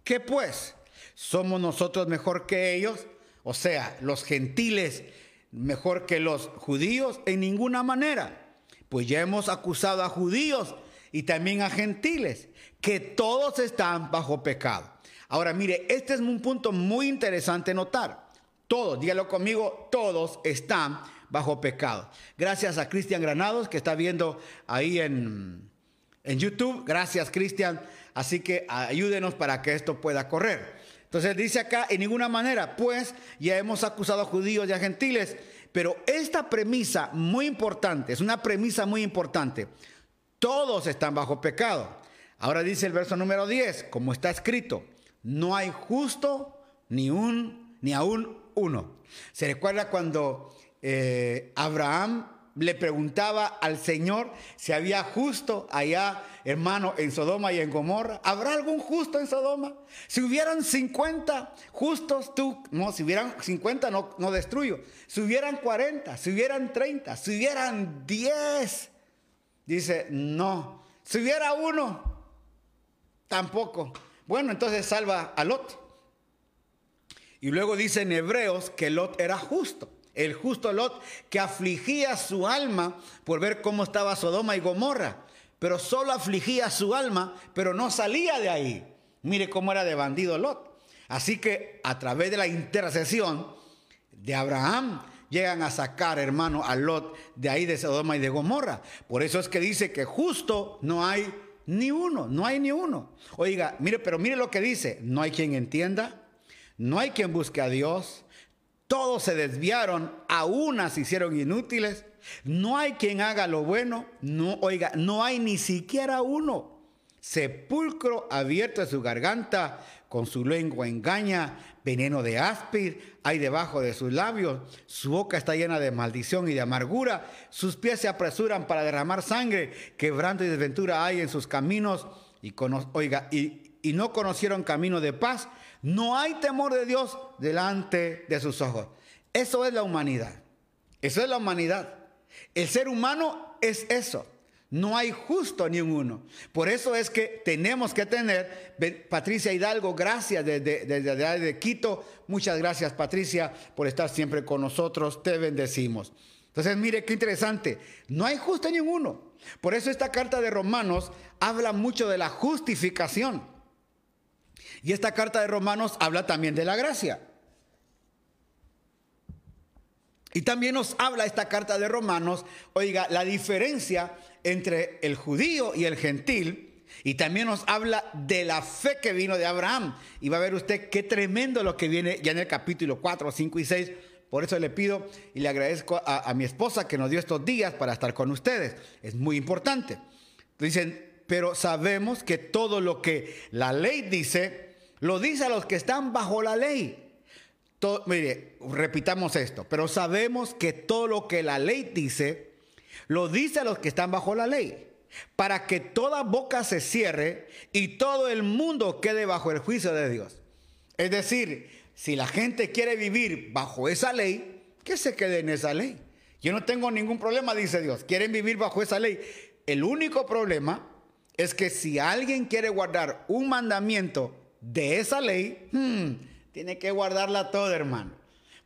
¿Qué pues? ¿Somos nosotros mejor que ellos? O sea, los gentiles mejor que los judíos en ninguna manera, pues ya hemos acusado a judíos y también a gentiles, que todos están bajo pecado. Ahora mire, este es un punto muy interesante notar. Todos, dígalo conmigo, todos están bajo pecado. Gracias a Cristian Granados que está viendo ahí en, en YouTube. Gracias Cristian. Así que ayúdenos para que esto pueda correr. Entonces dice acá, en ninguna manera, pues ya hemos acusado a judíos y a gentiles, pero esta premisa muy importante, es una premisa muy importante. Todos están bajo pecado. Ahora dice el verso número 10, como está escrito, no hay justo ni un, ni aún uno. ¿Se recuerda cuando eh, Abraham le preguntaba al Señor si había justo allá, hermano, en Sodoma y en Gomorra. ¿Habrá algún justo en Sodoma? Si hubieran 50 justos, tú, no, si hubieran 50 no, no destruyo. Si hubieran 40, si hubieran 30, si hubieran 10, dice, no. Si hubiera uno, tampoco. Bueno, entonces salva a Lot. Y luego dice en Hebreos que Lot era justo el justo Lot, que afligía su alma por ver cómo estaba Sodoma y Gomorra, pero solo afligía su alma, pero no salía de ahí. Mire cómo era de bandido Lot. Así que a través de la intercesión de Abraham, llegan a sacar, hermano, a Lot de ahí de Sodoma y de Gomorra. Por eso es que dice que justo no hay ni uno, no hay ni uno. Oiga, mire, pero mire lo que dice, no hay quien entienda, no hay quien busque a Dios, todos se desviaron, a unas se hicieron inútiles. No hay quien haga lo bueno. No, oiga, no hay ni siquiera uno. Sepulcro abierto de su garganta, con su lengua engaña, veneno de áspid hay debajo de sus labios, su boca está llena de maldición y de amargura, sus pies se apresuran para derramar sangre, quebranto y desventura hay en sus caminos, y, oiga, y no conocieron camino de paz, no hay temor de Dios delante de sus ojos. Eso es la humanidad. Eso es la humanidad. El ser humano es eso. No hay justo ni uno. Por eso es que tenemos que tener, Patricia Hidalgo, gracias desde, de Quito. Muchas gracias, Patricia, por estar siempre con nosotros. Te bendecimos. Entonces, mire qué interesante. No hay justo ni uno. Por eso esta carta de Romanos habla mucho de la justificación. Y esta carta de Romanos habla también de la gracia. Y también nos habla esta carta de Romanos, oiga, la diferencia entre el judío y el gentil. Y también nos habla de la fe que vino de Abraham. Y va a ver usted qué tremendo lo que viene ya en el capítulo 4, 5 y 6. Por eso le pido y le agradezco a, a mi esposa que nos dio estos días para estar con ustedes. Es muy importante. Dicen, pero sabemos que todo lo que la ley dice, lo dice a los que están bajo la ley. mire, repitamos esto, pero sabemos que todo lo que la ley dice, lo dice a los que están bajo la ley, para que toda boca se cierre y todo el mundo quede bajo el juicio de Dios. Es decir, si la gente quiere vivir bajo esa ley, que se quede en esa ley. Yo no tengo ningún problema, dice Dios. Quieren vivir bajo esa ley. El único problema es que si alguien quiere guardar un mandamiento de esa ley, hmm, tiene que guardarla toda, hermano.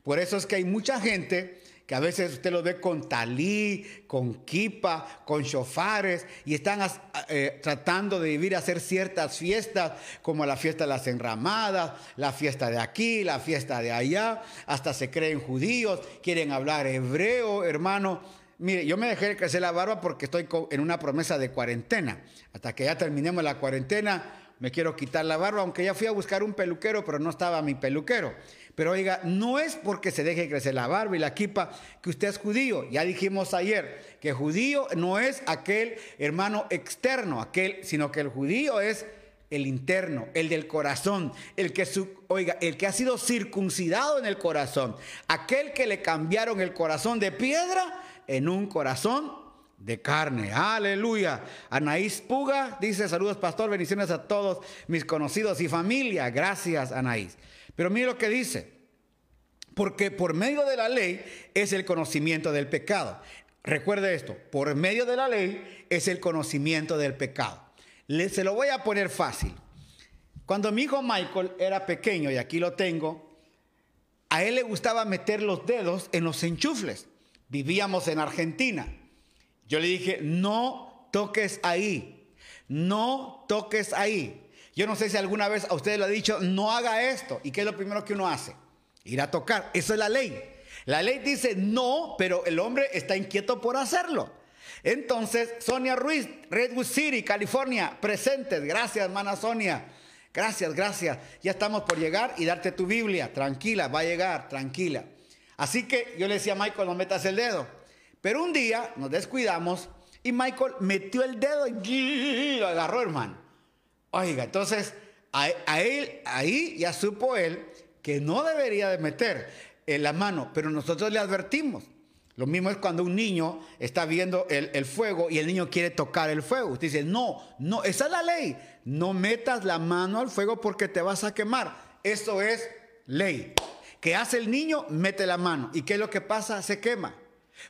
Por eso es que hay mucha gente que a veces usted lo ve con talí, con kipa, con chofares, y están eh, tratando de vivir, hacer ciertas fiestas, como la fiesta de las enramadas, la fiesta de aquí, la fiesta de allá, hasta se creen judíos, quieren hablar hebreo, hermano. Mire, yo me dejé crecer la barba porque estoy en una promesa de cuarentena. Hasta que ya terminemos la cuarentena, me quiero quitar la barba, aunque ya fui a buscar un peluquero, pero no estaba mi peluquero. Pero oiga, no es porque se deje crecer la barba y la quipa que usted es judío. Ya dijimos ayer que judío no es aquel hermano externo, aquel, sino que el judío es el interno, el del corazón, el que oiga, el que ha sido circuncidado en el corazón, aquel que le cambiaron el corazón de piedra en un corazón de carne. Aleluya. Anaís Puga dice, saludos pastor, bendiciones a todos mis conocidos y familia. Gracias, Anaís. Pero mire lo que dice. Porque por medio de la ley es el conocimiento del pecado. Recuerde esto, por medio de la ley es el conocimiento del pecado. Le, se lo voy a poner fácil. Cuando mi hijo Michael era pequeño, y aquí lo tengo, a él le gustaba meter los dedos en los enchufles. Vivíamos en Argentina. Yo le dije, no toques ahí, no toques ahí. Yo no sé si alguna vez a usted le ha dicho, no haga esto. ¿Y qué es lo primero que uno hace? Ir a tocar. Eso es la ley. La ley dice no, pero el hombre está inquieto por hacerlo. Entonces, Sonia Ruiz, Redwood City, California, presentes. Gracias, hermana Sonia. Gracias, gracias. Ya estamos por llegar y darte tu Biblia. Tranquila, va a llegar, tranquila. Así que yo le decía a Michael, no metas el dedo. Pero un día nos descuidamos y Michael metió el dedo y lo agarró, hermano. Oiga, entonces a, él, ahí ya supo él que no debería de meter en la mano, pero nosotros le advertimos. Lo mismo es cuando un niño está viendo el, el, fuego y el niño quiere tocar el fuego. Usted dice, no, no, esa es la ley. No metas la mano al fuego porque te vas a quemar. Eso es ley. ¿Qué hace el niño? Mete la mano. ¿Y qué es lo que pasa? Se quema.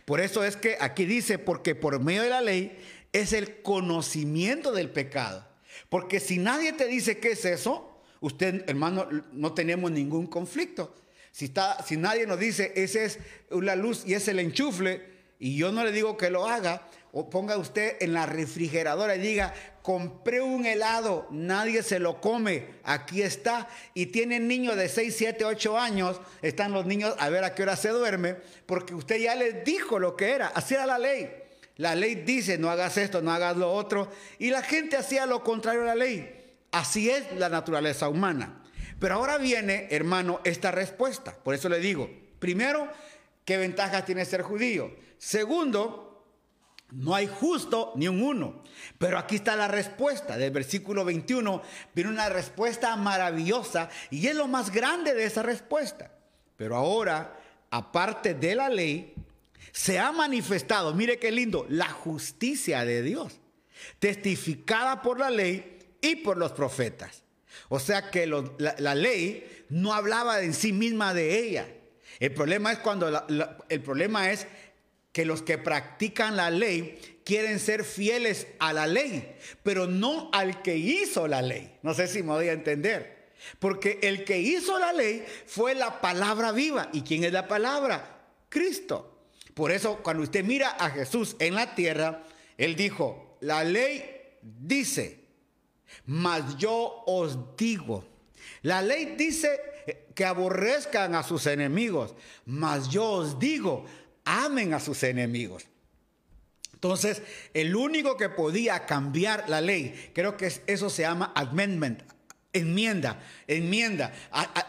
Por eso es que aquí dice, porque por medio de la ley es el conocimiento del pecado. Porque si nadie te dice qué es eso, usted, hermano, no tenemos ningún conflicto. Si, está, si nadie nos dice, esa es la luz y es el enchufle, y yo no le digo que lo haga, o ponga usted en la refrigeradora y diga, compré un helado, nadie se lo come, aquí está. Y tienen niños de 6, 7, 8 años, están los niños a ver a qué hora se duerme, porque usted ya les dijo lo que era, así era la ley. La ley dice, no hagas esto, no hagas lo otro, y la gente hacía lo contrario a la ley. Así es la naturaleza humana. Pero ahora viene, hermano, esta respuesta. Por eso le digo, primero, ¿qué ventajas tiene ser judío? Segundo, no hay justo ni un uno. Pero aquí está la respuesta. Del versículo 21 viene una respuesta maravillosa y es lo más grande de esa respuesta. Pero ahora, aparte de la ley, se ha manifestado, mire qué lindo, la justicia de Dios, testificada por la ley y por los profetas. O sea que la, ley no hablaba en sí misma de ella. El problema es cuando el problema es que los que practican la ley quieren ser fieles a la ley, pero no al que hizo la ley. No sé si me voy a entender. Porque el que hizo la ley fue la palabra viva. ¿Y quién es la palabra? Cristo. Por eso cuando usted mira a Jesús en la tierra, él dijo, la ley dice, mas yo os digo. La ley dice que aborrezcan a sus enemigos, mas yo os digo, amen a sus enemigos. Entonces, el único que podía cambiar la ley, creo que eso se llama amendment, enmienda, enmienda.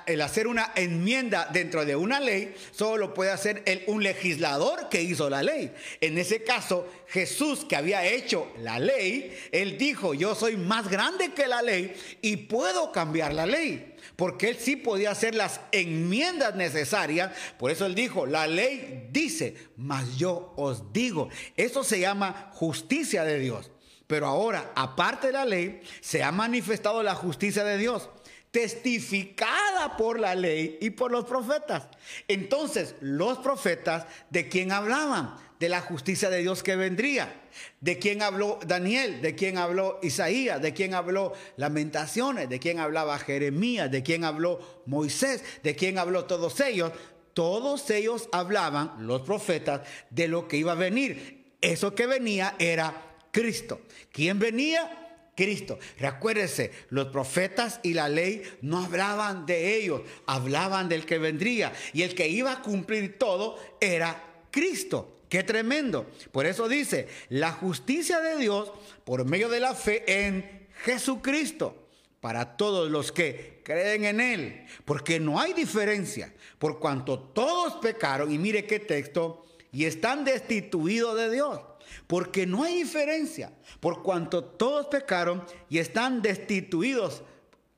el hacer una enmienda dentro de una ley solo lo puede hacer el, un legislador que hizo la ley. En ese caso, Jesús que había hecho la ley, él dijo, yo soy más grande que la ley y puedo cambiar la ley porque él sí podía hacer las enmiendas necesarias. Por eso él dijo, la ley dice, mas yo os digo. Eso se llama justicia de Dios. Pero ahora, aparte de la ley, se ha manifestado la justicia de Dios testificada por la ley y por los profetas. Entonces, los profetas, ¿de quién hablaban? De la justicia de Dios que vendría. ¿De quién habló Daniel? ¿De quién habló Isaías? ¿De quién habló Lamentaciones? ¿De quién hablaba Jeremías? ¿De quién habló Moisés? ¿De quién habló todos ellos? Todos ellos hablaban, los profetas, de lo que iba a venir. Eso que venía era Cristo. ¿Quién venía? Cristo. Recuérdese, los profetas y la ley no hablaban de ellos, hablaban del que vendría. Y el que iba a cumplir todo era Cristo. Qué tremendo. Por eso dice, la justicia de Dios por medio de la fe en Jesucristo para todos los que creen en Él. Porque no hay diferencia. Por cuanto todos pecaron, y mire qué texto, y están destituidos de Dios porque no hay diferencia, por cuanto todos pecaron y están destituidos,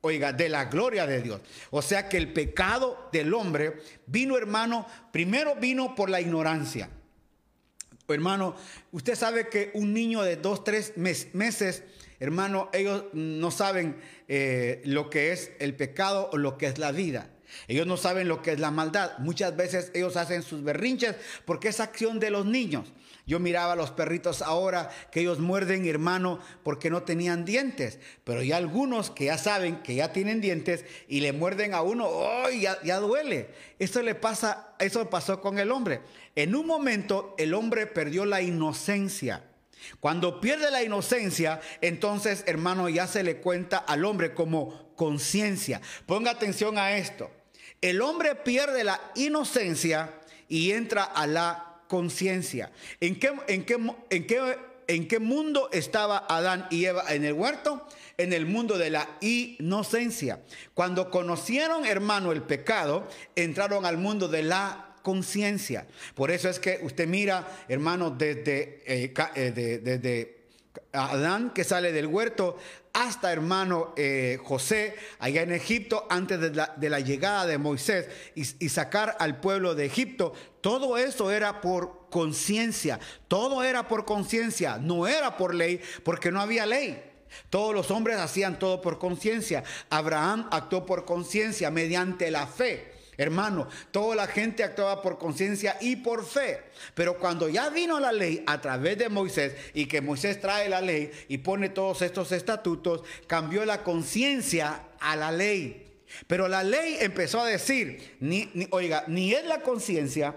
oiga, de la gloria de Dios. O sea que el pecado del hombre vino, hermano, primero vino por la ignorancia. Hermano, usted sabe que un niño de dos, tres meses, hermano, ellos no saben eh, lo que es el pecado o lo que es la vida. Ellos no saben lo que es la maldad. Muchas veces ellos hacen sus berrinches porque es acción de los niños. Yo miraba a los perritos ahora que ellos muerden, hermano, porque no tenían dientes. Pero hay algunos que ya saben que ya tienen dientes y le muerden a uno, ¡oh! Ya, ya duele. Eso le pasa, eso pasó con el hombre. En un momento el hombre perdió la inocencia. Cuando pierde la inocencia, entonces, hermano, ya se le cuenta al hombre como conciencia. Ponga atención a esto. El hombre pierde la inocencia y entra a la conciencia. ¿En qué, en, qué, en, qué, ¿En qué mundo estaba Adán y Eva en el huerto? En el mundo de la inocencia. Cuando conocieron, hermano, el pecado, entraron al mundo de la conciencia. Por eso es que usted mira, hermano, desde, eh, eh, desde Adán que sale del huerto hasta hermano eh, José allá en Egipto antes de la, llegada de Moisés y, sacar al pueblo de Egipto. Todo eso era por conciencia, todo era por conciencia, no era por ley porque no había ley. Todos los hombres hacían todo por conciencia. Abraham actuó por conciencia mediante la fe. Hermano, toda la gente actuaba por conciencia y por fe. Pero cuando ya vino la ley a través de Moisés y que Moisés trae la ley y pone todos estos estatutos, cambió la conciencia a la ley. Pero la ley empezó a decir, ni, oiga, ni es la conciencia,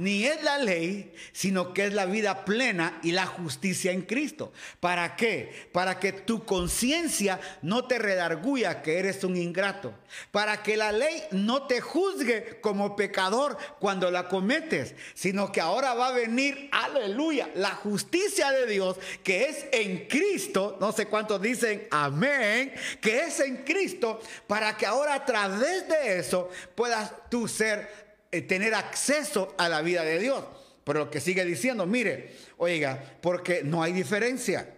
ni es la ley, sino que es la vida plena y la justicia en Cristo. ¿Para qué? Para que tu conciencia no te redarguya que eres un ingrato. Para que la ley no te juzgue como pecador cuando la cometes, sino que ahora va a venir, aleluya, la justicia de Dios que es en Cristo. No sé cuántos dicen amén, que es en Cristo, para que ahora a través de eso puedas tú ser eh, tener acceso a la vida de Dios. Pero lo que sigue diciendo, mire, oiga, porque no hay diferencia.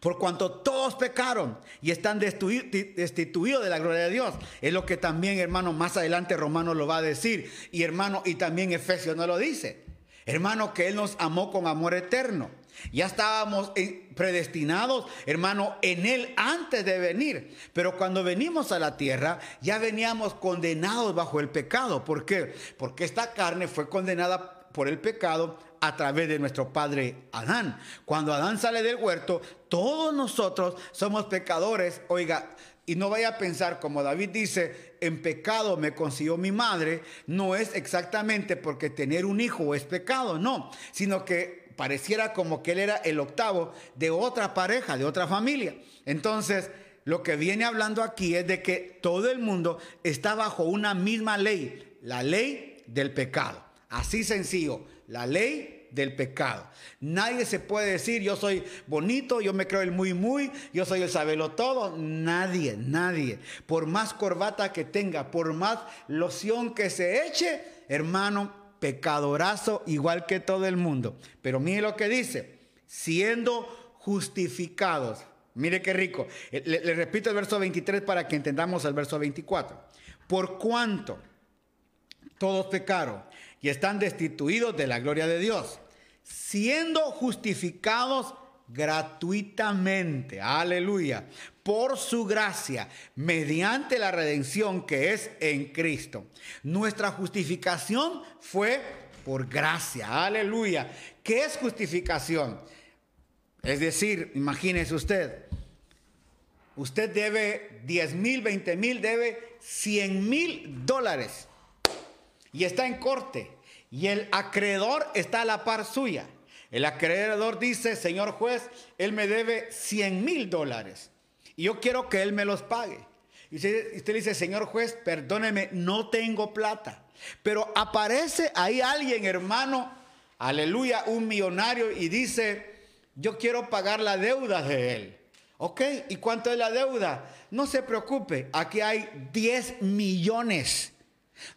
Por cuanto todos pecaron y están destituidos de la gloria de Dios. Es lo que también, hermano, más adelante Romano lo va a decir. Y hermano, y también Efesios no lo dice. Hermano, que Él nos amó con amor eterno. Ya estábamos predestinados, hermano, en Él antes de venir. Pero cuando venimos a la tierra, ya veníamos condenados bajo el pecado. ¿Por qué? Porque esta carne fue condenada por el pecado a través de nuestro padre Adán. Cuando Adán sale del huerto, todos nosotros somos pecadores. Oiga, y no vaya a pensar, como David dice, en pecado me consiguió mi madre, no es exactamente porque tener un hijo es pecado, no, sino que pareciera como que él era el octavo de otra pareja, de otra familia. Entonces, lo que viene hablando aquí es de que todo el mundo está bajo una misma ley, la ley del pecado. Así sencillo, la ley del pecado. Nadie se puede decir yo soy bonito, yo me creo el muy muy, yo soy el sabelo todo. Nadie, nadie. Por más corbata que tenga, por más loción que se eche, hermano, pecadorazo igual que todo el mundo. Pero mire lo que dice, siendo justificados. Mire qué rico. Eh, le, repito el verso 23 para que entendamos el verso 24. Por cuanto todos pecaron y están destituidos de la gloria de Dios, siendo justificados gratuitamente, aleluya, por su gracia, mediante la redención que es en Cristo. Nuestra justificación fue por gracia, aleluya. ¿Qué es justificación? Es decir, imagínese usted, usted debe 10 mil, 20 mil, debe 100 mil dólares y está en corte y el acreedor está a la par suya. El acreedor dice, señor juez, él me debe 100 mil dólares y yo quiero que él me los pague. Y usted, dice, señor juez, perdóneme, no tengo plata. Pero aparece ahí alguien, hermano, aleluya, un millonario y dice, yo quiero pagar la deuda de él. ¿Ok? ¿Y cuánto es la deuda? No se preocupe, aquí hay 10 millones.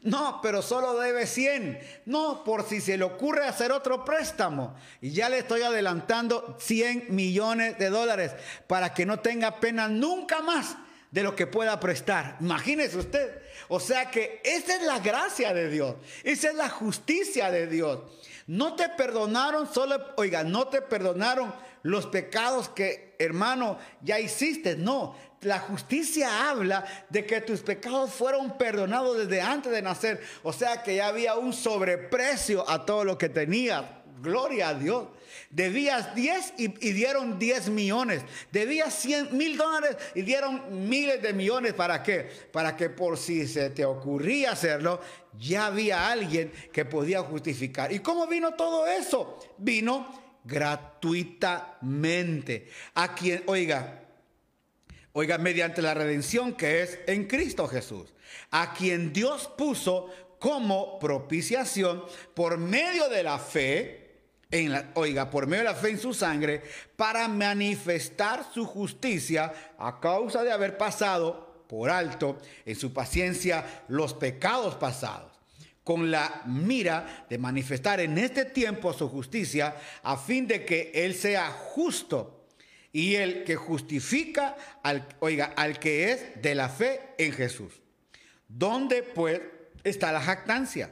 No, pero solo debe 100. No, por si se le ocurre hacer otro préstamo. Y ya le estoy adelantando 100 millones de dólares para que no tenga pena nunca más de lo que pueda prestar. Imagínese usted. O sea que esa es la gracia de Dios. Esa es la justicia de Dios. No te perdonaron solo, oiga, no te perdonaron los pecados que, hermano, ya hiciste. No, la justicia habla de que tus pecados fueron perdonados desde antes de nacer. O sea que ya había un sobreprecio a todo lo que tenías. Gloria a Dios. Debías 10 y, dieron 10 millones. Debías 100 mil dólares y dieron miles de millones. ¿Para qué? Para que por si se te ocurría hacerlo, ya había alguien que podía justificar. ¿Y cómo vino todo eso? Vino gratuitamente. A quien, oiga, Oiga, mediante la redención que es en Cristo Jesús, a quien Dios puso como propiciación por medio de la fe, en la, oiga, por medio de la fe en su sangre, para manifestar su justicia a causa de haber pasado por alto en su paciencia los pecados pasados con la mira de manifestar en este tiempo su justicia, a fin de que Él sea justo y el que justifica al, oiga, al que es de la fe en Jesús. ¿Dónde pues está la jactancia?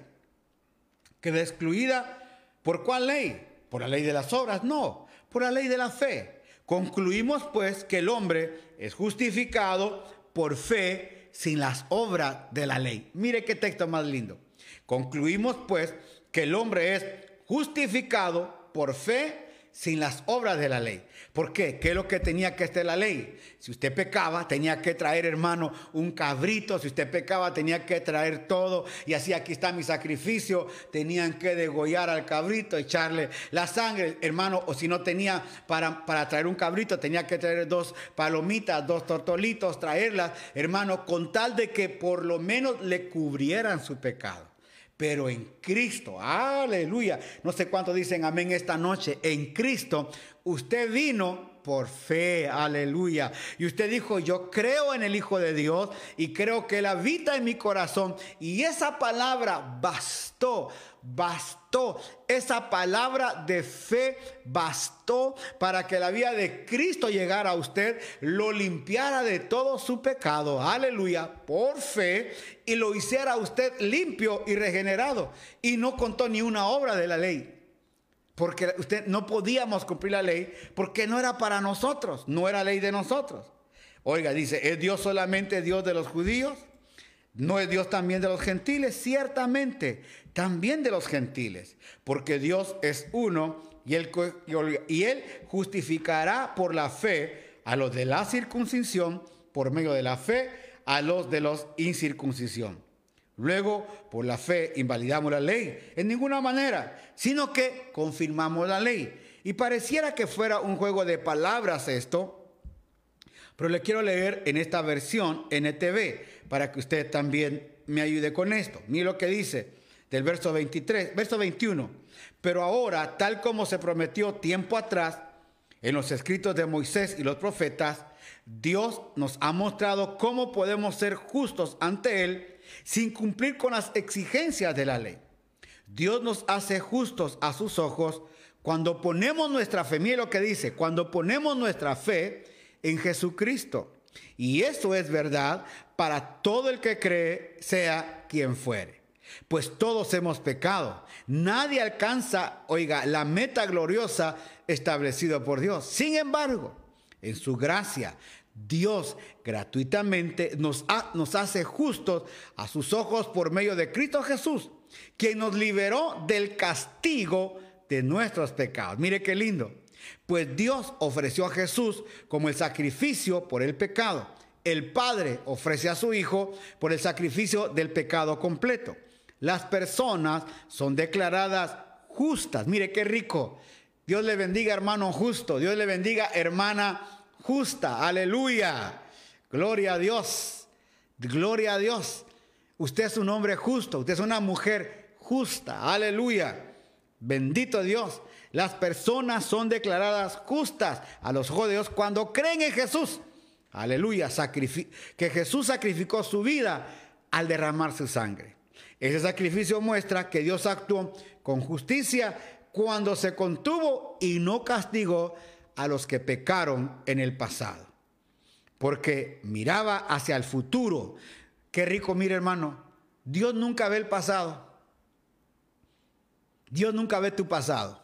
¿Queda excluida por cuál ley? ¿Por la ley de las obras? No, por la ley de la fe. Concluimos pues que el hombre es justificado por fe sin las obras de la ley. Mire qué texto más lindo. Concluimos pues que el hombre es justificado por fe sin las obras de la ley. ¿Por qué? ¿Qué es lo que tenía que hacer la ley? Si usted pecaba, tenía que traer, hermano, un cabrito. Si usted pecaba, tenía que traer todo. Y así aquí está mi sacrificio. Tenían que degollar al cabrito, echarle la sangre, hermano. O si no tenía para, para traer un cabrito, tenía que traer dos palomitas, dos tortolitos, traerlas, hermano, con tal de que por lo menos le cubrieran su pecado pero en Cristo, aleluya. No sé cuánto dicen amén esta noche. En Cristo, usted vino por fe, aleluya. Y usted dijo, yo creo en el Hijo de Dios y creo que Él habita en mi corazón. Y esa palabra bastó, bastó. Esa palabra de fe bastó para que la vida de Cristo llegara a usted, lo limpiara de todo su pecado, aleluya, por fe, y lo hiciera usted limpio y regenerado. Y no contó ni una obra de la ley porque usted no podíamos cumplir la ley porque no era para nosotros, no era ley de nosotros. Oiga, dice, ¿es Dios solamente Dios de los judíos? ¿No es Dios también de los gentiles? Ciertamente, también de los gentiles, porque Dios es uno y él, justificará por la fe a los de la circuncisión, por medio de la fe a los de los incircuncisión. Luego, por la fe, invalidamos la ley. En ninguna manera, sino que confirmamos la ley. Y pareciera que fuera un juego de palabras esto, pero le quiero leer en esta versión NTV para que usted también me ayude con esto. Mire lo que dice del verso 23, verso 21. Pero ahora, tal como se prometió tiempo atrás en los escritos de Moisés y los profetas, Dios nos ha mostrado cómo podemos ser justos ante Él sin cumplir con las exigencias de la ley. Dios nos hace justos a sus ojos cuando ponemos nuestra fe, mire lo que dice, cuando ponemos nuestra fe en Jesucristo. Y eso es verdad para todo el que cree, sea quien fuere. Pues todos hemos pecado. Nadie alcanza, oiga, la meta gloriosa establecida por Dios. Sin embargo, en su gracia, Dios gratuitamente nos, hace justos a sus ojos por medio de Cristo Jesús, quien nos liberó del castigo de nuestros pecados. Mire qué lindo. Pues Dios ofreció a Jesús como el sacrificio por el pecado. El Padre ofrece a su Hijo por el sacrificio del pecado completo. Las personas son declaradas justas. Mire qué rico. Dios le bendiga hermano justo. Dios le bendiga hermana justa. Aleluya. Gloria a Dios. Gloria a Dios. Usted es un hombre justo. Usted es una mujer justa. Aleluya. Bendito Dios. Las personas son declaradas justas a los ojos cuando creen en Jesús. Aleluya. que Jesús sacrificó su vida al derramar su sangre. Ese sacrificio muestra que Dios actuó con justicia cuando se contuvo y no castigó a los que pecaron en el pasado. Porque miraba hacia el futuro. Qué rico, mire hermano. Dios nunca ve el pasado. Dios nunca ve tu pasado.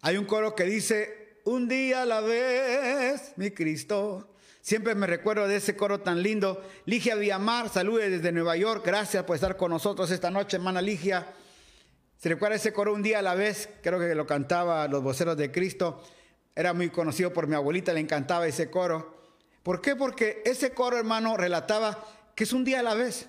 Hay un coro que dice, un día a la vez, mi Cristo. Siempre me recuerdo de ese coro tan lindo. Ligia Villamar, salude desde Nueva York. Gracias por estar con nosotros esta noche, hermana Ligia. ¿Se recuerda ese coro un día a la vez? Creo que lo cantaba los voceros de Cristo. Era muy conocido por mi abuelita, le encantaba ese coro. ¿Por qué? Porque ese coro, hermano, relataba que es un día a la vez.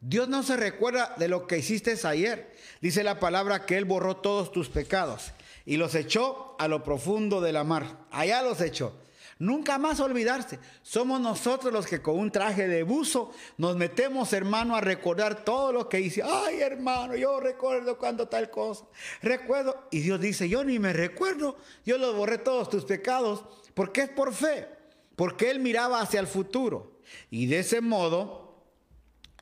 Dios no se recuerda de lo que hiciste ayer. Dice la palabra que Él borró todos tus pecados y los echó a lo profundo de la mar. Allá los echó. Nunca más olvidarse. Somos nosotros los que con un traje de buzo nos metemos, hermano, a recordar todo lo que hice. Ay, hermano, yo recuerdo cuando tal cosa. Recuerdo. Y Dios dice, yo ni me recuerdo. Yo los borré todos tus pecados. Porque es por fe. Porque Él miraba hacia el futuro. Y de ese modo,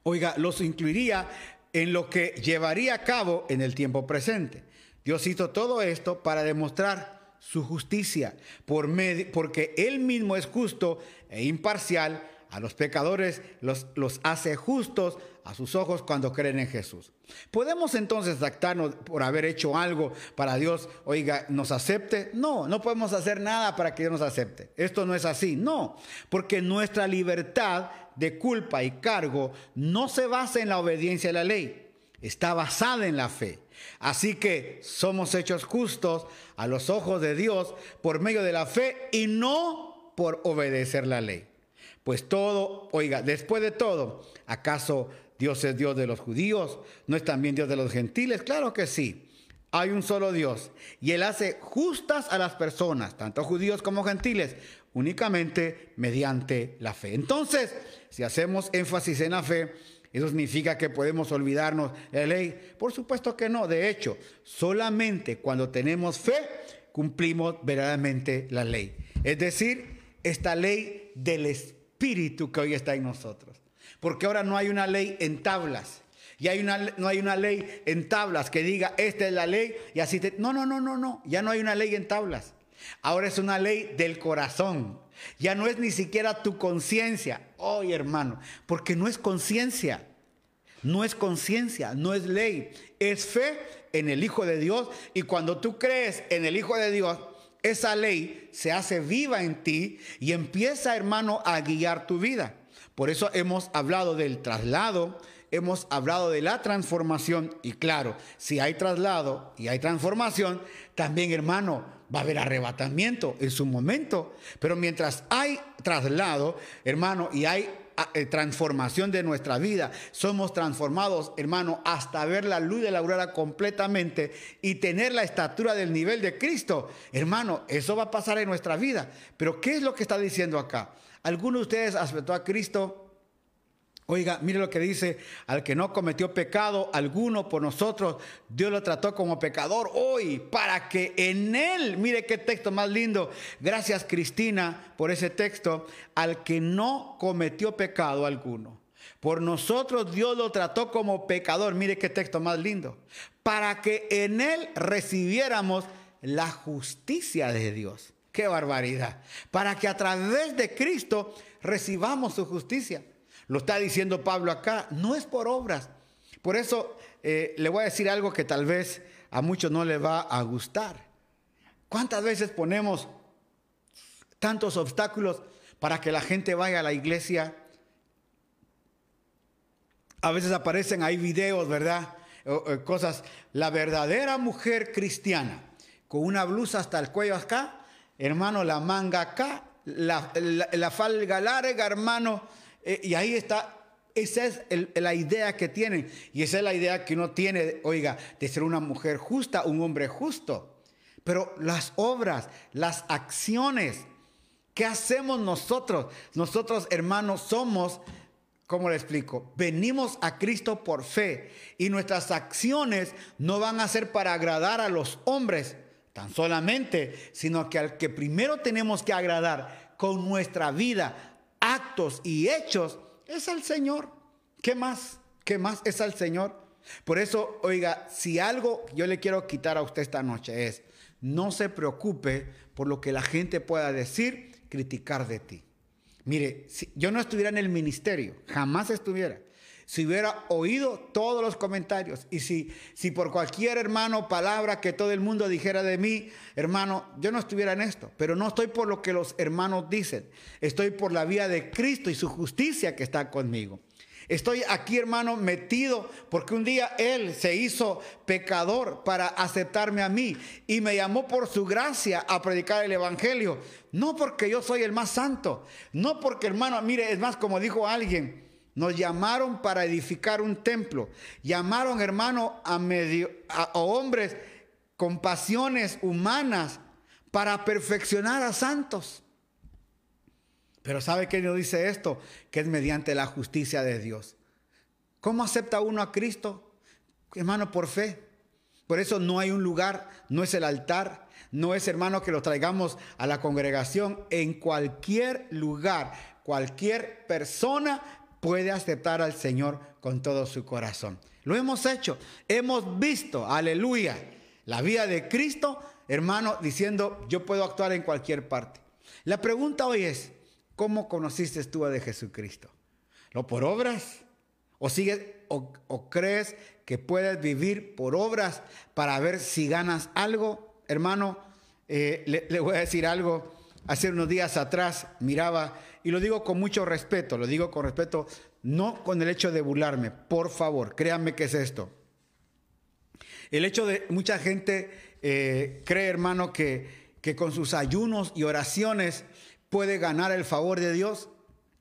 oiga, los incluiría en lo que llevaría a cabo en el tiempo presente. Dios hizo todo esto para demostrar su justicia, por porque Él mismo es justo e imparcial a los pecadores los, los hace justos a sus ojos cuando creen en Jesús. ¿Podemos entonces actarnos por haber hecho algo para Dios, oiga, nos acepte? No, no podemos hacer nada para que Dios nos acepte. Esto no es así, no, porque nuestra libertad de culpa y cargo no se basa en la obediencia a la ley, está basada en la fe. Así que somos hechos justos a los ojos de Dios por medio de la fe y no por obedecer la ley. Pues todo, oiga, después de todo, ¿acaso Dios es Dios de los judíos? ¿No es también Dios de los gentiles? Claro que sí. Hay un solo Dios y Él hace justas a las personas, tanto judíos como gentiles, únicamente mediante la fe. Entonces, si hacemos énfasis en la fe, ¿Eso significa que podemos olvidarnos de la ley? Por supuesto que no. De hecho, solamente cuando tenemos fe cumplimos verdaderamente la ley. Es decir, esta ley del Espíritu que hoy está en nosotros. Porque ahora no hay una ley en tablas. Y hay una, no hay una ley en tablas que diga, esta es la ley y así te... No, no, no, no, no. Ya no hay una ley en tablas. Ahora es una ley del corazón. Ya no es ni siquiera tu conciencia. Hoy, hermano, porque no es conciencia. No es conciencia, no es ley. Es fe en el Hijo de Dios. Y cuando tú crees en el Hijo de Dios, esa ley se hace viva en ti y empieza, hermano, a guiar tu vida. Por eso hemos hablado del traslado, hemos hablado de la transformación y claro, si hay traslado y hay transformación, también, hermano, va a haber arrebatamiento en su momento. Pero mientras hay traslado, hermano, y hay eh, transformación de nuestra vida. Somos transformados, hermano, hasta ver la luz de la aurora completamente y tener la estatura del nivel de Cristo. Hermano, eso va a pasar en nuestra vida. Pero ¿qué es lo que está diciendo acá? ¿Alguno de ustedes aceptó a Cristo? Oiga, mire lo que dice, al que no cometió pecado alguno por nosotros, Dios lo trató como pecador hoy, para que en él, mire qué texto más lindo, gracias Cristina por ese texto, al que no cometió pecado alguno. Por nosotros Dios lo trató como pecador, mire qué texto más lindo, para que en él recibiéramos la justicia de Dios. Qué barbaridad. Para que a través de Cristo recibamos su justicia. Lo está diciendo Pablo acá, no es por obras. Por eso eh, le voy a decir algo que tal vez a muchos no le va a gustar. ¿Cuántas veces ponemos tantos obstáculos para que la gente vaya a la iglesia? A veces aparecen ahí videos, ¿verdad? cosas. La verdadera mujer cristiana, con una blusa hasta el cuello acá, hermano, la manga acá, la falga larga, hermano, eh, y ahí está, esa es la idea que tienen. Y esa es la idea que uno tiene, oiga, de ser una mujer justa, un hombre justo. Pero las obras, las acciones, ¿qué hacemos nosotros? Nosotros, hermanos, somos, ¿cómo le explico? Venimos a Cristo por fe y nuestras acciones no van a ser para agradar a los hombres tan solamente, sino que al que primero tenemos que agradar con nuestra vida, y hechos es al Señor. ¿Qué más? ¿Qué más es al Señor? Por eso, oiga, si algo yo le quiero quitar a usted esta noche es, no se preocupe por lo que la gente pueda decir, criticar de ti. Mire, si yo no estuviera en el ministerio, jamás estuviera si hubiera oído todos los comentarios y si, si por cualquier hermano palabra que todo el mundo dijera de mí, hermano, yo no estuviera en esto, pero no estoy por lo que los hermanos dicen, estoy por la vía de Cristo y su justicia que está conmigo. Estoy aquí, hermano, metido porque un día Él se hizo pecador para aceptarme a mí y me llamó por su gracia a predicar el Evangelio. No porque yo soy el más santo, no porque, hermano, mire, es más como dijo alguien, nos llamaron para edificar un templo. Llamaron, hermano, a, medio, a, hombres con pasiones humanas para perfeccionar a santos. Pero ¿sabe qué nos dice esto? Que es mediante la justicia de Dios. ¿Cómo acepta uno a Cristo? Hermano, por fe. Por eso no hay un lugar, no es el altar, no es hermano que lo traigamos a la congregación. En cualquier lugar, cualquier persona puede aceptar al Señor con todo su corazón. Lo hemos hecho. Hemos visto, aleluya, la vida de Cristo, hermano, diciendo, yo puedo actuar en cualquier parte. La pregunta hoy es, ¿cómo conociste tú a de Jesucristo? ¿Lo por obras? ¿O, sigues, o, crees que puedes vivir por obras para ver si ganas algo? Hermano, eh, le, le voy a decir algo. Hace unos días atrás miraba, y lo digo con mucho respeto, lo digo con respeto, no con el hecho de burlarme, por favor, créanme que es esto. El hecho de mucha gente eh, cree, hermano, que, que con sus ayunos y oraciones puede ganar el favor de Dios,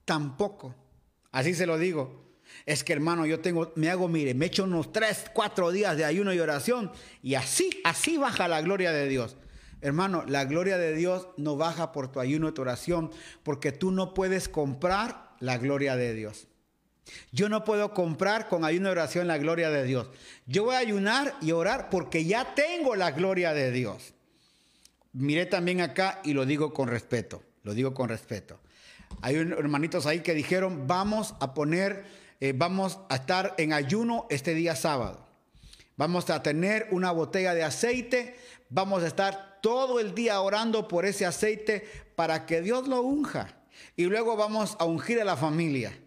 tampoco. Así se lo digo. Es que hermano, yo tengo, me hago, mire, me echo unos tres, cuatro días de ayuno y oración y así, así baja la gloria de Dios. Hermano, la gloria de Dios no baja por tu ayuno y tu oración, porque tú no puedes comprar la gloria de Dios. Yo no puedo comprar con ayuno y oración la gloria de Dios. Yo voy a ayunar y orar porque ya tengo la gloria de Dios. Miré también acá y lo digo con respeto, lo digo con respeto. Hay hermanitos ahí que dijeron, vamos a poner, eh, vamos a estar en ayuno este día sábado. Vamos a tener una botella de aceite, vamos a estar todo el día orando por ese aceite para que Dios lo unja. Y luego vamos a ungir a la familia.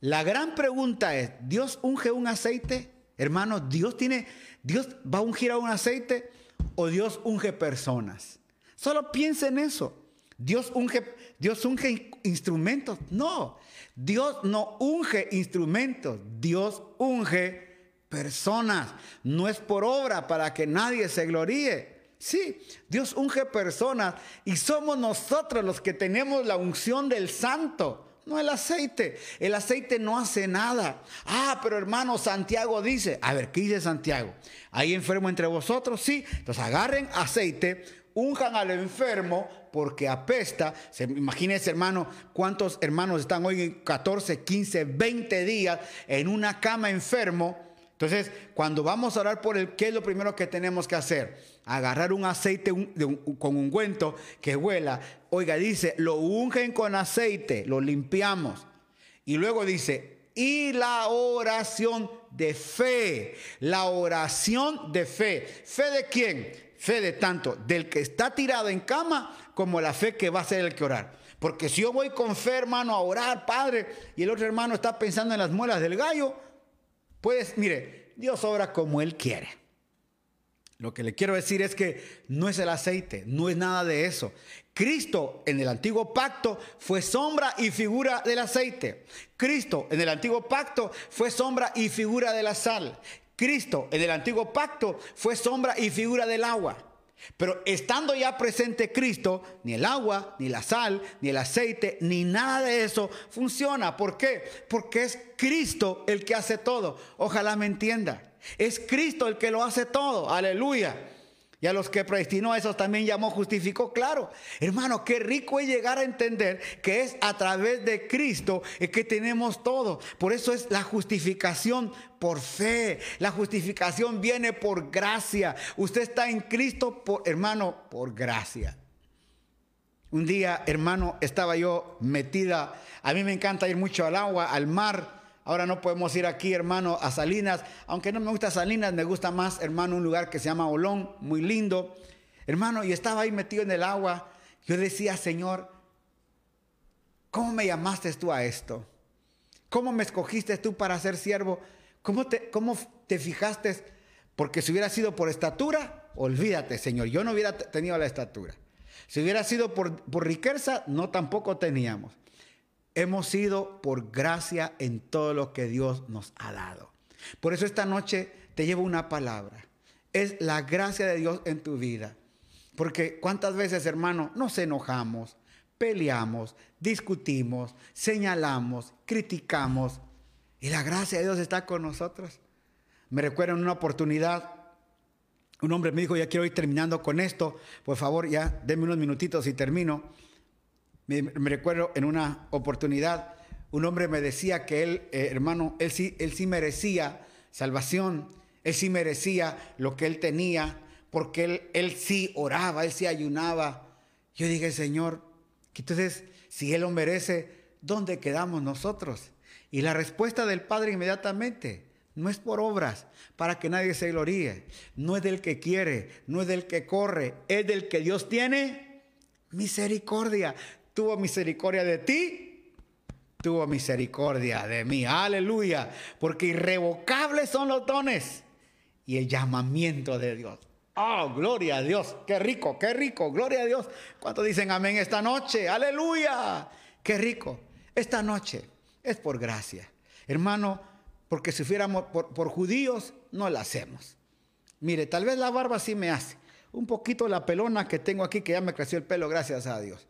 La gran pregunta es, ¿Dios unge un aceite? Hermano, ¿Dios tiene, Dios va a ungir a un aceite o Dios unge personas? Solo piensa en eso. Dios unge, Dios unge instrumentos. No, Dios no unge instrumentos, Dios unge personas. No es por obra para que nadie se gloríe. Sí, Dios unge personas y somos nosotros los que tenemos la unción del santo. No el aceite. El aceite no hace nada. Ah, pero hermano, Santiago dice, a ver, ¿qué dice Santiago? ¿Hay enfermo entre vosotros? Sí. Entonces agarren aceite, unjan al enfermo porque apesta. Se, imagínense, hermano, cuántos hermanos están hoy en 14, 15, 20 días en una cama enfermo. Entonces, cuando vamos a orar por el, ¿qué es lo primero que tenemos que hacer? agarrar un aceite con ungüento que huela. Oiga, dice, lo ungen con aceite, lo limpiamos. Y luego dice, y la oración de fe. La oración de fe. ¿Fe de quién? Fe de tanto del que está tirado en cama como la fe que va a ser el que orar. Porque si yo voy con fe, hermano, a orar, Padre, y el otro hermano está pensando en las muelas del gallo, pues mire, Dios obra como Él quiere. Lo que le quiero decir es que no es el aceite, no es nada de eso. Cristo en el antiguo pacto fue sombra y figura del aceite. Cristo en el antiguo pacto fue sombra y figura de la sal. Cristo en el antiguo pacto fue sombra y figura del agua. Pero estando ya presente Cristo, ni el agua, ni la sal, ni el aceite, ni nada de eso funciona. ¿Por qué? Porque es Cristo el que hace todo. Ojalá me entienda. Es Cristo el que lo hace todo. Aleluya. Y a los que predestinó a esos también llamó, justificó. Claro, hermano, qué rico es llegar a entender que es a través de Cristo que tenemos todo. Por eso es la justificación por fe. La justificación viene por gracia. Usted está en Cristo, por, hermano, por gracia. Un día, hermano, estaba yo metida. A mí me encanta ir mucho al agua, al mar. Ahora no podemos ir aquí, hermano, a Salinas. Aunque no me gusta Salinas, me gusta más, hermano, un lugar que se llama Olón, muy lindo. Hermano, y estaba ahí metido en el agua. Yo decía, Señor, ¿cómo me llamaste tú a esto? ¿Cómo me escogiste tú para ser siervo? ¿Cómo te, cómo te fijaste? Porque si hubiera sido por estatura, olvídate, Señor, yo no hubiera tenido la estatura. Si hubiera sido por, por riqueza, no tampoco teníamos. Hemos sido por gracia en todo lo que Dios nos ha dado. Por eso esta noche te llevo una palabra. Es la gracia de Dios en tu vida. Porque cuántas veces, hermano, nos enojamos, peleamos, discutimos, señalamos, criticamos. Y la gracia de Dios está con nosotros. Me recuerdo en una oportunidad, un hombre me dijo, ya quiero ir terminando con esto, por favor, ya denme unos minutitos y termino. Me, recuerdo en una oportunidad, un hombre me decía que él, eh, hermano, él sí, él sí merecía salvación, él sí merecía lo que él tenía, porque él, él sí oraba, él sí ayunaba. Yo dije, Señor, entonces, si él lo merece, ¿dónde quedamos nosotros? Y la respuesta del Padre inmediatamente, No es por obras, para que nadie se gloríe. No es del que quiere, no es del que corre, es del que Dios tiene misericordia. Tuvo misericordia de ti, tuvo misericordia de mí. Aleluya. Porque irrevocables son los dones y el llamamiento de Dios. Oh, gloria a Dios. Qué rico, qué rico. Gloria a Dios. ¿Cuántos dicen amén esta noche? Aleluya. Qué rico. Esta noche es por gracia. Hermano, porque si fuéramos por, judíos, no la hacemos. Mire, tal vez la barba sí me hace. Un poquito la pelona que tengo aquí, que ya me creció el pelo, gracias a Dios.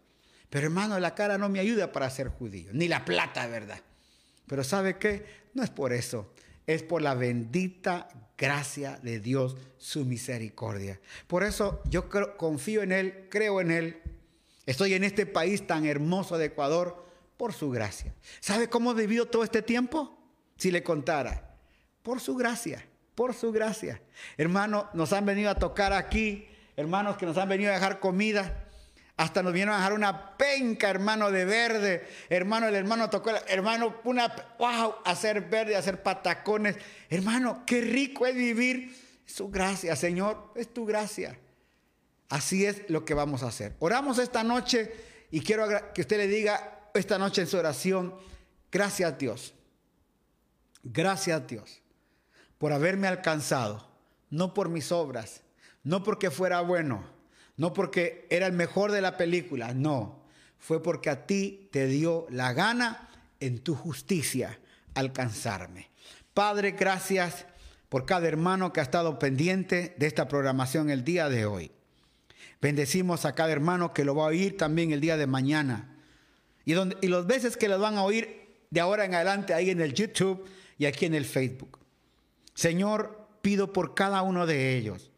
Pero hermano, la cara no me ayuda para ser judío, ni la plata, ¿verdad? Pero ¿sabe qué? No es por eso, es por la bendita gracia de Dios, su misericordia. Por eso yo confío en Él, creo en Él. Estoy en este país tan hermoso de Ecuador por su gracia. ¿Sabe cómo he vivido todo este tiempo? Si le contara. Por su gracia, por su gracia. Hermanos, nos han venido a tocar aquí, hermanos que nos han venido a dejar comida. Hasta nos vinieron a dejar una penca, hermano, de verde. Hermano, el hermano tocó, hermano, una, wow, hacer verde, hacer patacones. Hermano, qué rico es vivir. su gracia, Señor, es tu gracia. Así es lo que vamos a hacer. Oramos esta noche y quiero que usted le diga esta noche en su oración, gracias Dios. Gracias Dios por haberme alcanzado, no por mis obras, no porque fuera bueno no porque era el mejor de la película, no. Fue porque a ti te dio la gana en tu justicia alcanzarme. Padre, gracias por cada hermano que ha estado pendiente de esta programación el día de hoy. Bendecimos a cada hermano que lo va a oír también el día de mañana. Y, donde, y los veces que lo van a oír de ahora en adelante ahí en el YouTube y aquí en el Facebook. Señor, pido por cada uno de ellos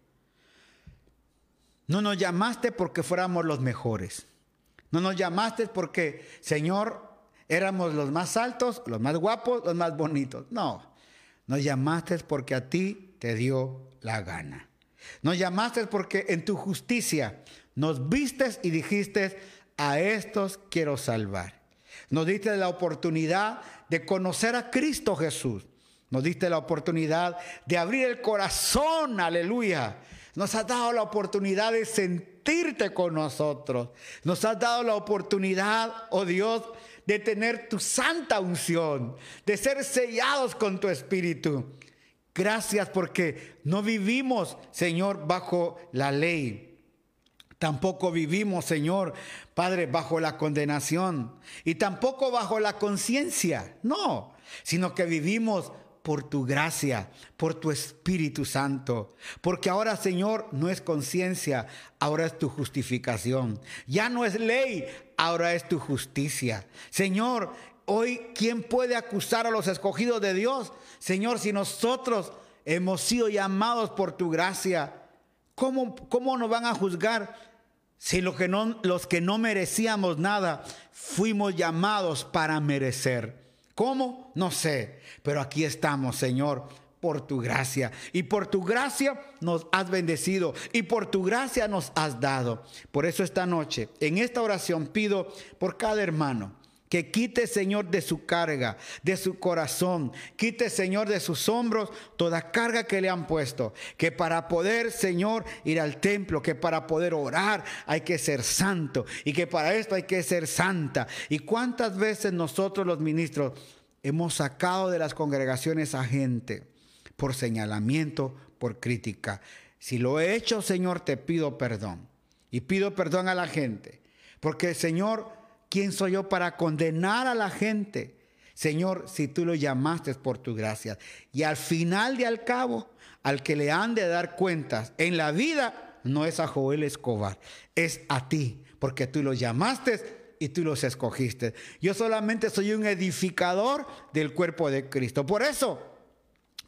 no nos llamaste porque fuéramos los mejores. No nos llamaste porque, Señor, éramos los más altos, los más guapos, los más bonitos. No, nos llamaste porque a ti te dio la gana. Nos llamaste porque en tu justicia nos vistes y dijiste, a estos quiero salvar. Nos diste la oportunidad de conocer a Cristo Jesús. Nos diste la oportunidad de abrir el corazón, aleluya, nos has dado la oportunidad de sentirte con nosotros. Nos has dado la oportunidad, oh Dios, de tener tu santa unción, de ser sellados con tu espíritu. Gracias porque no vivimos, Señor, bajo la ley. Tampoco vivimos, Señor, Padre, bajo la condenación y tampoco bajo la conciencia. No, sino que vivimos por tu gracia, por tu Espíritu Santo. Porque ahora, Señor, no es conciencia, ahora es tu justificación. Ya no es ley, ahora es tu justicia. Señor, hoy, ¿quién puede acusar a los escogidos de Dios? Señor, si nosotros hemos sido llamados por tu gracia, ¿cómo, cómo nos van a juzgar? Si lo que no, los que no merecíamos nada, fuimos llamados para merecer. ¿Cómo? No sé, pero aquí estamos, Señor, por tu gracia. Y por tu gracia nos has bendecido y por tu gracia nos has dado. Por eso esta noche, en esta oración, pido por cada hermano que quite, Señor, de su carga, de su corazón, quite, Señor, de sus hombros toda carga que le han puesto. Que para poder, Señor, ir al templo, que para poder orar hay que ser santo y que para esto hay que ser santa. ¿Y cuántas veces nosotros los ministros hemos sacado de las congregaciones a gente por señalamiento, por crítica? Si lo he hecho, Señor, te pido perdón. Y pido perdón a la gente. Porque, Señor, ¿Quién soy yo para condenar a la gente? Señor, si tú lo llamaste por tu gracia. Y al final de al cabo, al que le han de dar cuentas en la vida, no es a Joel Escobar, es a ti, porque tú los llamaste y tú los escogiste. Yo solamente soy un edificador del cuerpo de Cristo. Por eso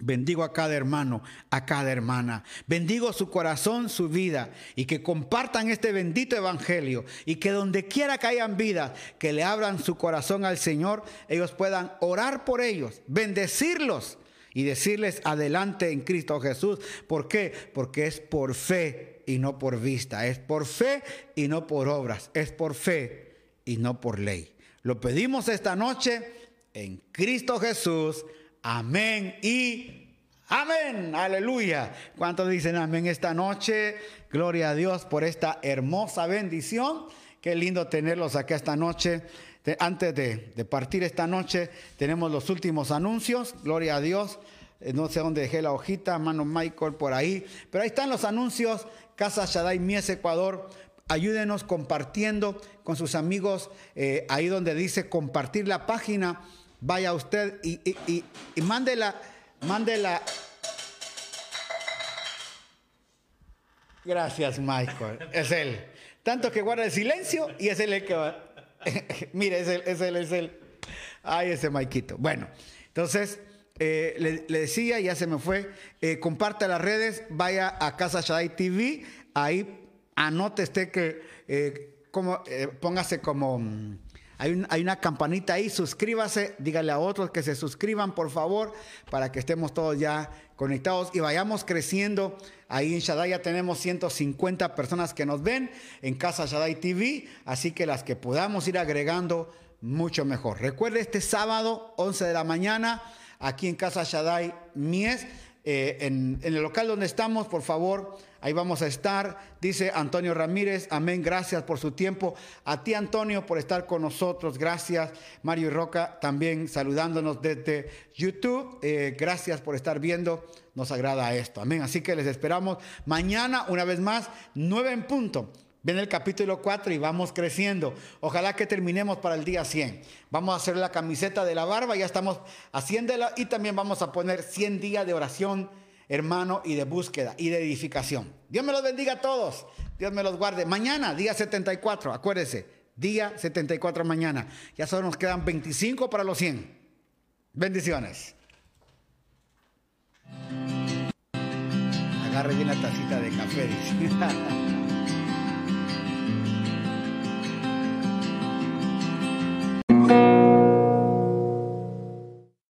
Bendigo a cada hermano, a cada hermana. Bendigo su corazón, su vida. Y que compartan este bendito evangelio. Y que donde quiera que hayan vidas, que le abran su corazón al Señor, ellos puedan orar por ellos, bendecirlos y decirles adelante en Cristo Jesús. ¿Por qué? Porque es por fe y no por vista. Es por fe y no por obras. Es por fe y no por ley. Lo pedimos esta noche en Cristo Jesús. Amén y Amén, aleluya. ¿Cuántos dicen amén esta noche? Gloria a Dios por esta hermosa bendición. Qué lindo tenerlos aquí esta noche. Antes de, partir esta noche, tenemos los últimos anuncios. Gloria a Dios. Eh, no sé dónde dejé la hojita, mano Michael por ahí. Pero ahí están los anuncios. Casa Shaddai Mies Ecuador. Ayúdenos compartiendo con sus amigos. Eh, ahí donde dice compartir la página. Vaya usted y, y, y Mándela. Gracias, Michael. Es él. Tanto que guarda el silencio y es él el que va. Mire, es él, es él, es él. Ay, ese Maikito. Bueno, entonces eh, le, decía, ya se me fue, eh, comparta las redes, vaya a Casa Shaddai TV, ahí anote usted que, eh, como, póngase como hay, una campanita ahí, suscríbase, dígale a otros que se suscriban, por favor, para que estemos todos ya conectados y vayamos creciendo. Ahí en Shaddai ya tenemos 150 personas que nos ven en Casa Shaddai TV, así que las que podamos ir agregando, mucho mejor. Recuerde este sábado, 11 de la mañana, aquí en Casa Shaddai Mies, eh, en el local donde estamos, por favor Ahí vamos a estar. Dice Antonio Ramírez, amén, gracias por su tiempo. A ti, Antonio, por estar con nosotros. Gracias. Mario y Roca también saludándonos desde YouTube. Eh, gracias por estar viendo. Nos agrada esto. Amén. Así que les esperamos mañana, una vez más, nueve en punto. Viene el capítulo 4 y vamos creciendo. Ojalá que terminemos para el día 100. Vamos a hacer la camiseta de la barba, ya estamos haciéndola y también vamos a poner 100 días de oración hermano, y de búsqueda y de edificación. Dios me los bendiga a todos. Dios me los guarde. Mañana, día 74, acuérdese, día 74 mañana. Ya solo nos quedan 25 para los 100. Bendiciones. Agarre bien la tacita de café, dice.